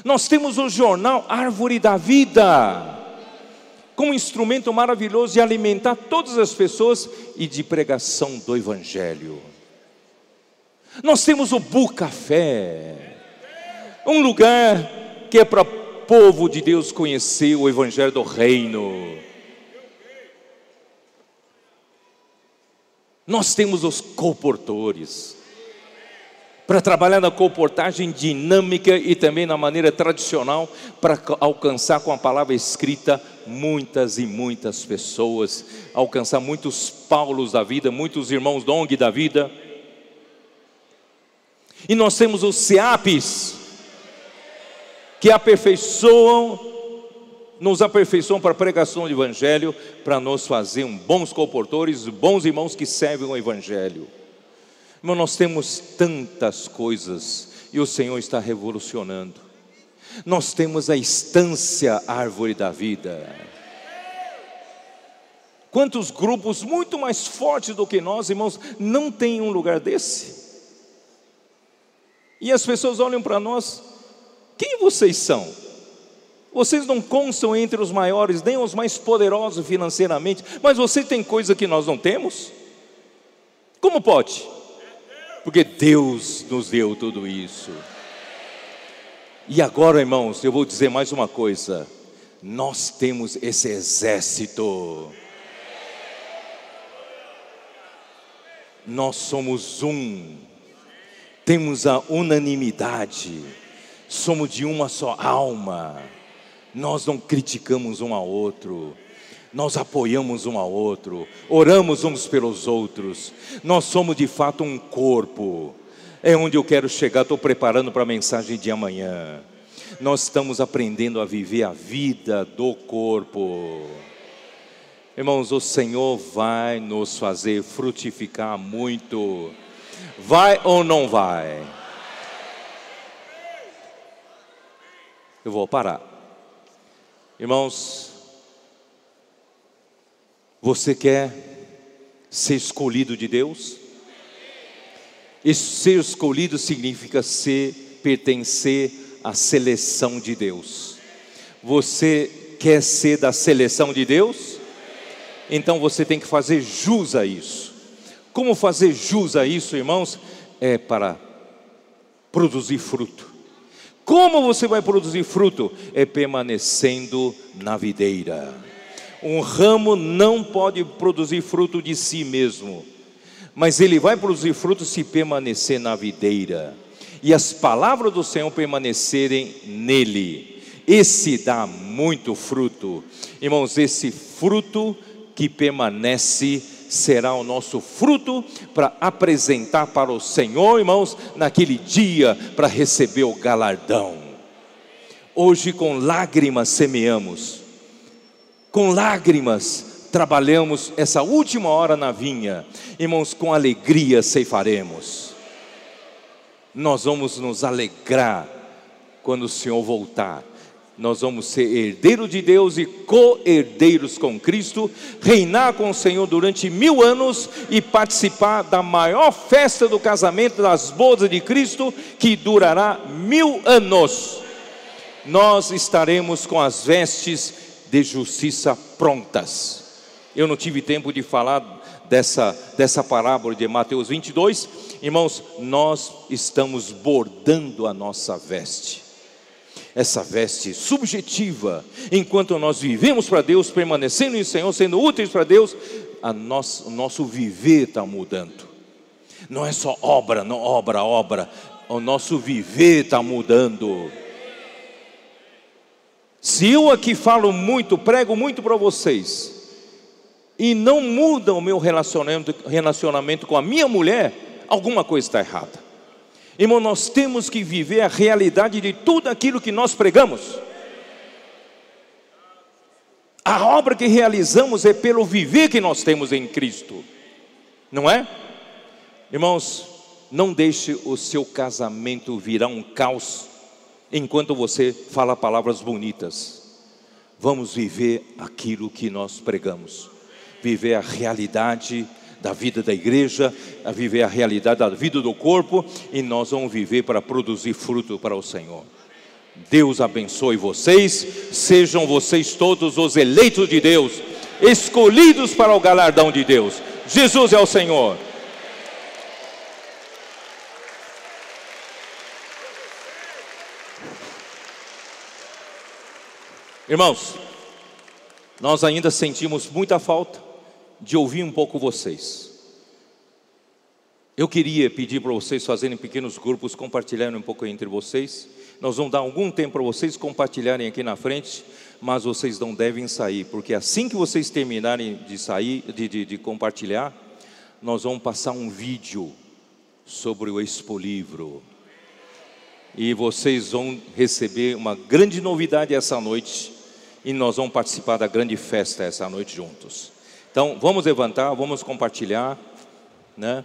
Nós temos o jornal Árvore da Vida, como instrumento maravilhoso de alimentar todas as pessoas e de pregação do Evangelho. Nós temos o Bucafé, um lugar que é para povo de Deus conhecer o Evangelho do Reino. Nós temos os comportores para trabalhar na comportagem dinâmica e também na maneira tradicional para alcançar com a palavra escrita muitas e muitas pessoas, alcançar muitos Paulos da vida, muitos irmãos Dong da vida. E nós temos os SEAPs, que aperfeiçoam nos aperfeiçoam para a pregação do Evangelho, para nos fazer bons comportores, bons irmãos que servem o Evangelho. Irmão, nós temos tantas coisas e o Senhor está revolucionando. Nós temos a estância árvore da vida. Quantos grupos muito mais fortes do que nós, irmãos, não têm um lugar desse? E as pessoas olham para nós, quem vocês são? Vocês não constam entre os maiores, nem os mais poderosos financeiramente, mas você tem coisa que nós não temos? Como pode? Porque Deus nos deu tudo isso. E agora, irmãos, eu vou dizer mais uma coisa: nós temos esse exército. Nós somos um, temos a unanimidade, somos de uma só alma nós não criticamos um ao outro, nós apoiamos um ao outro, oramos uns pelos outros, nós somos de fato um corpo. É onde eu quero chegar, estou preparando para a mensagem de amanhã. Nós estamos aprendendo a viver a vida do corpo. Irmãos, o Senhor vai nos fazer frutificar muito. Vai ou não vai? Eu vou parar. Irmãos, você quer ser escolhido de Deus? Ser escolhido significa ser, pertencer à seleção de Deus. Você quer ser da seleção de Deus? Então você tem que fazer jus a isso. Como fazer jus a isso, irmãos? É para produzir fruto. Como você vai produzir fruto? É permanecendo na videira. Um ramo não pode produzir fruto de si mesmo, mas ele vai produzir fruto se permanecer na videira e as palavras do Senhor permanecerem nele. Esse dá muito fruto, irmãos. Esse fruto que permanece será o nosso fruto para apresentar para o Senhor, irmãos, naquele dia para receber o galardão. Hoje, com lágrimas semeamos, com lágrimas trabalhamos essa última hora na vinha, irmãos, com alegria ceifaremos. Nós vamos nos alegrar quando o Senhor voltar nós vamos ser herdeiros de Deus e co-herdeiros com Cristo, reinar com o Senhor durante mil anos e participar da maior festa do casamento das bodas de Cristo, que durará mil anos. Nós estaremos com as vestes de justiça prontas. Eu não tive tempo de falar dessa, dessa parábola de Mateus 22, irmãos, nós estamos bordando a nossa veste essa veste subjetiva, enquanto nós vivemos para Deus, permanecendo em Senhor, sendo úteis para Deus, a nosso, o nosso viver está mudando. Não é só obra, não obra, obra. O nosso viver está mudando. Se eu aqui falo muito, prego muito para vocês, e não muda o meu relacionamento, relacionamento com a minha mulher, alguma coisa está errada. Irmão, nós temos que viver a realidade de tudo aquilo que nós pregamos. A obra que realizamos é pelo viver que nós temos em Cristo, não é? Irmãos, não deixe o seu casamento virar um caos enquanto você fala palavras bonitas. Vamos viver aquilo que nós pregamos, viver a realidade da vida da igreja, a viver a realidade da vida do corpo, e nós vamos viver para produzir fruto para o Senhor. Deus abençoe vocês, sejam vocês todos os eleitos de Deus, escolhidos para o galardão de Deus. Jesus é o Senhor. Irmãos, nós ainda sentimos muita falta de ouvir um pouco vocês. Eu queria pedir para vocês fazerem pequenos grupos, compartilharem um pouco entre vocês. Nós vamos dar algum tempo para vocês compartilharem aqui na frente, mas vocês não devem sair, porque assim que vocês terminarem de sair, de, de, de compartilhar, nós vamos passar um vídeo sobre o Expo Livro. E vocês vão receber uma grande novidade essa noite e nós vamos participar da grande festa essa noite juntos. Então, vamos levantar, vamos compartilhar, né?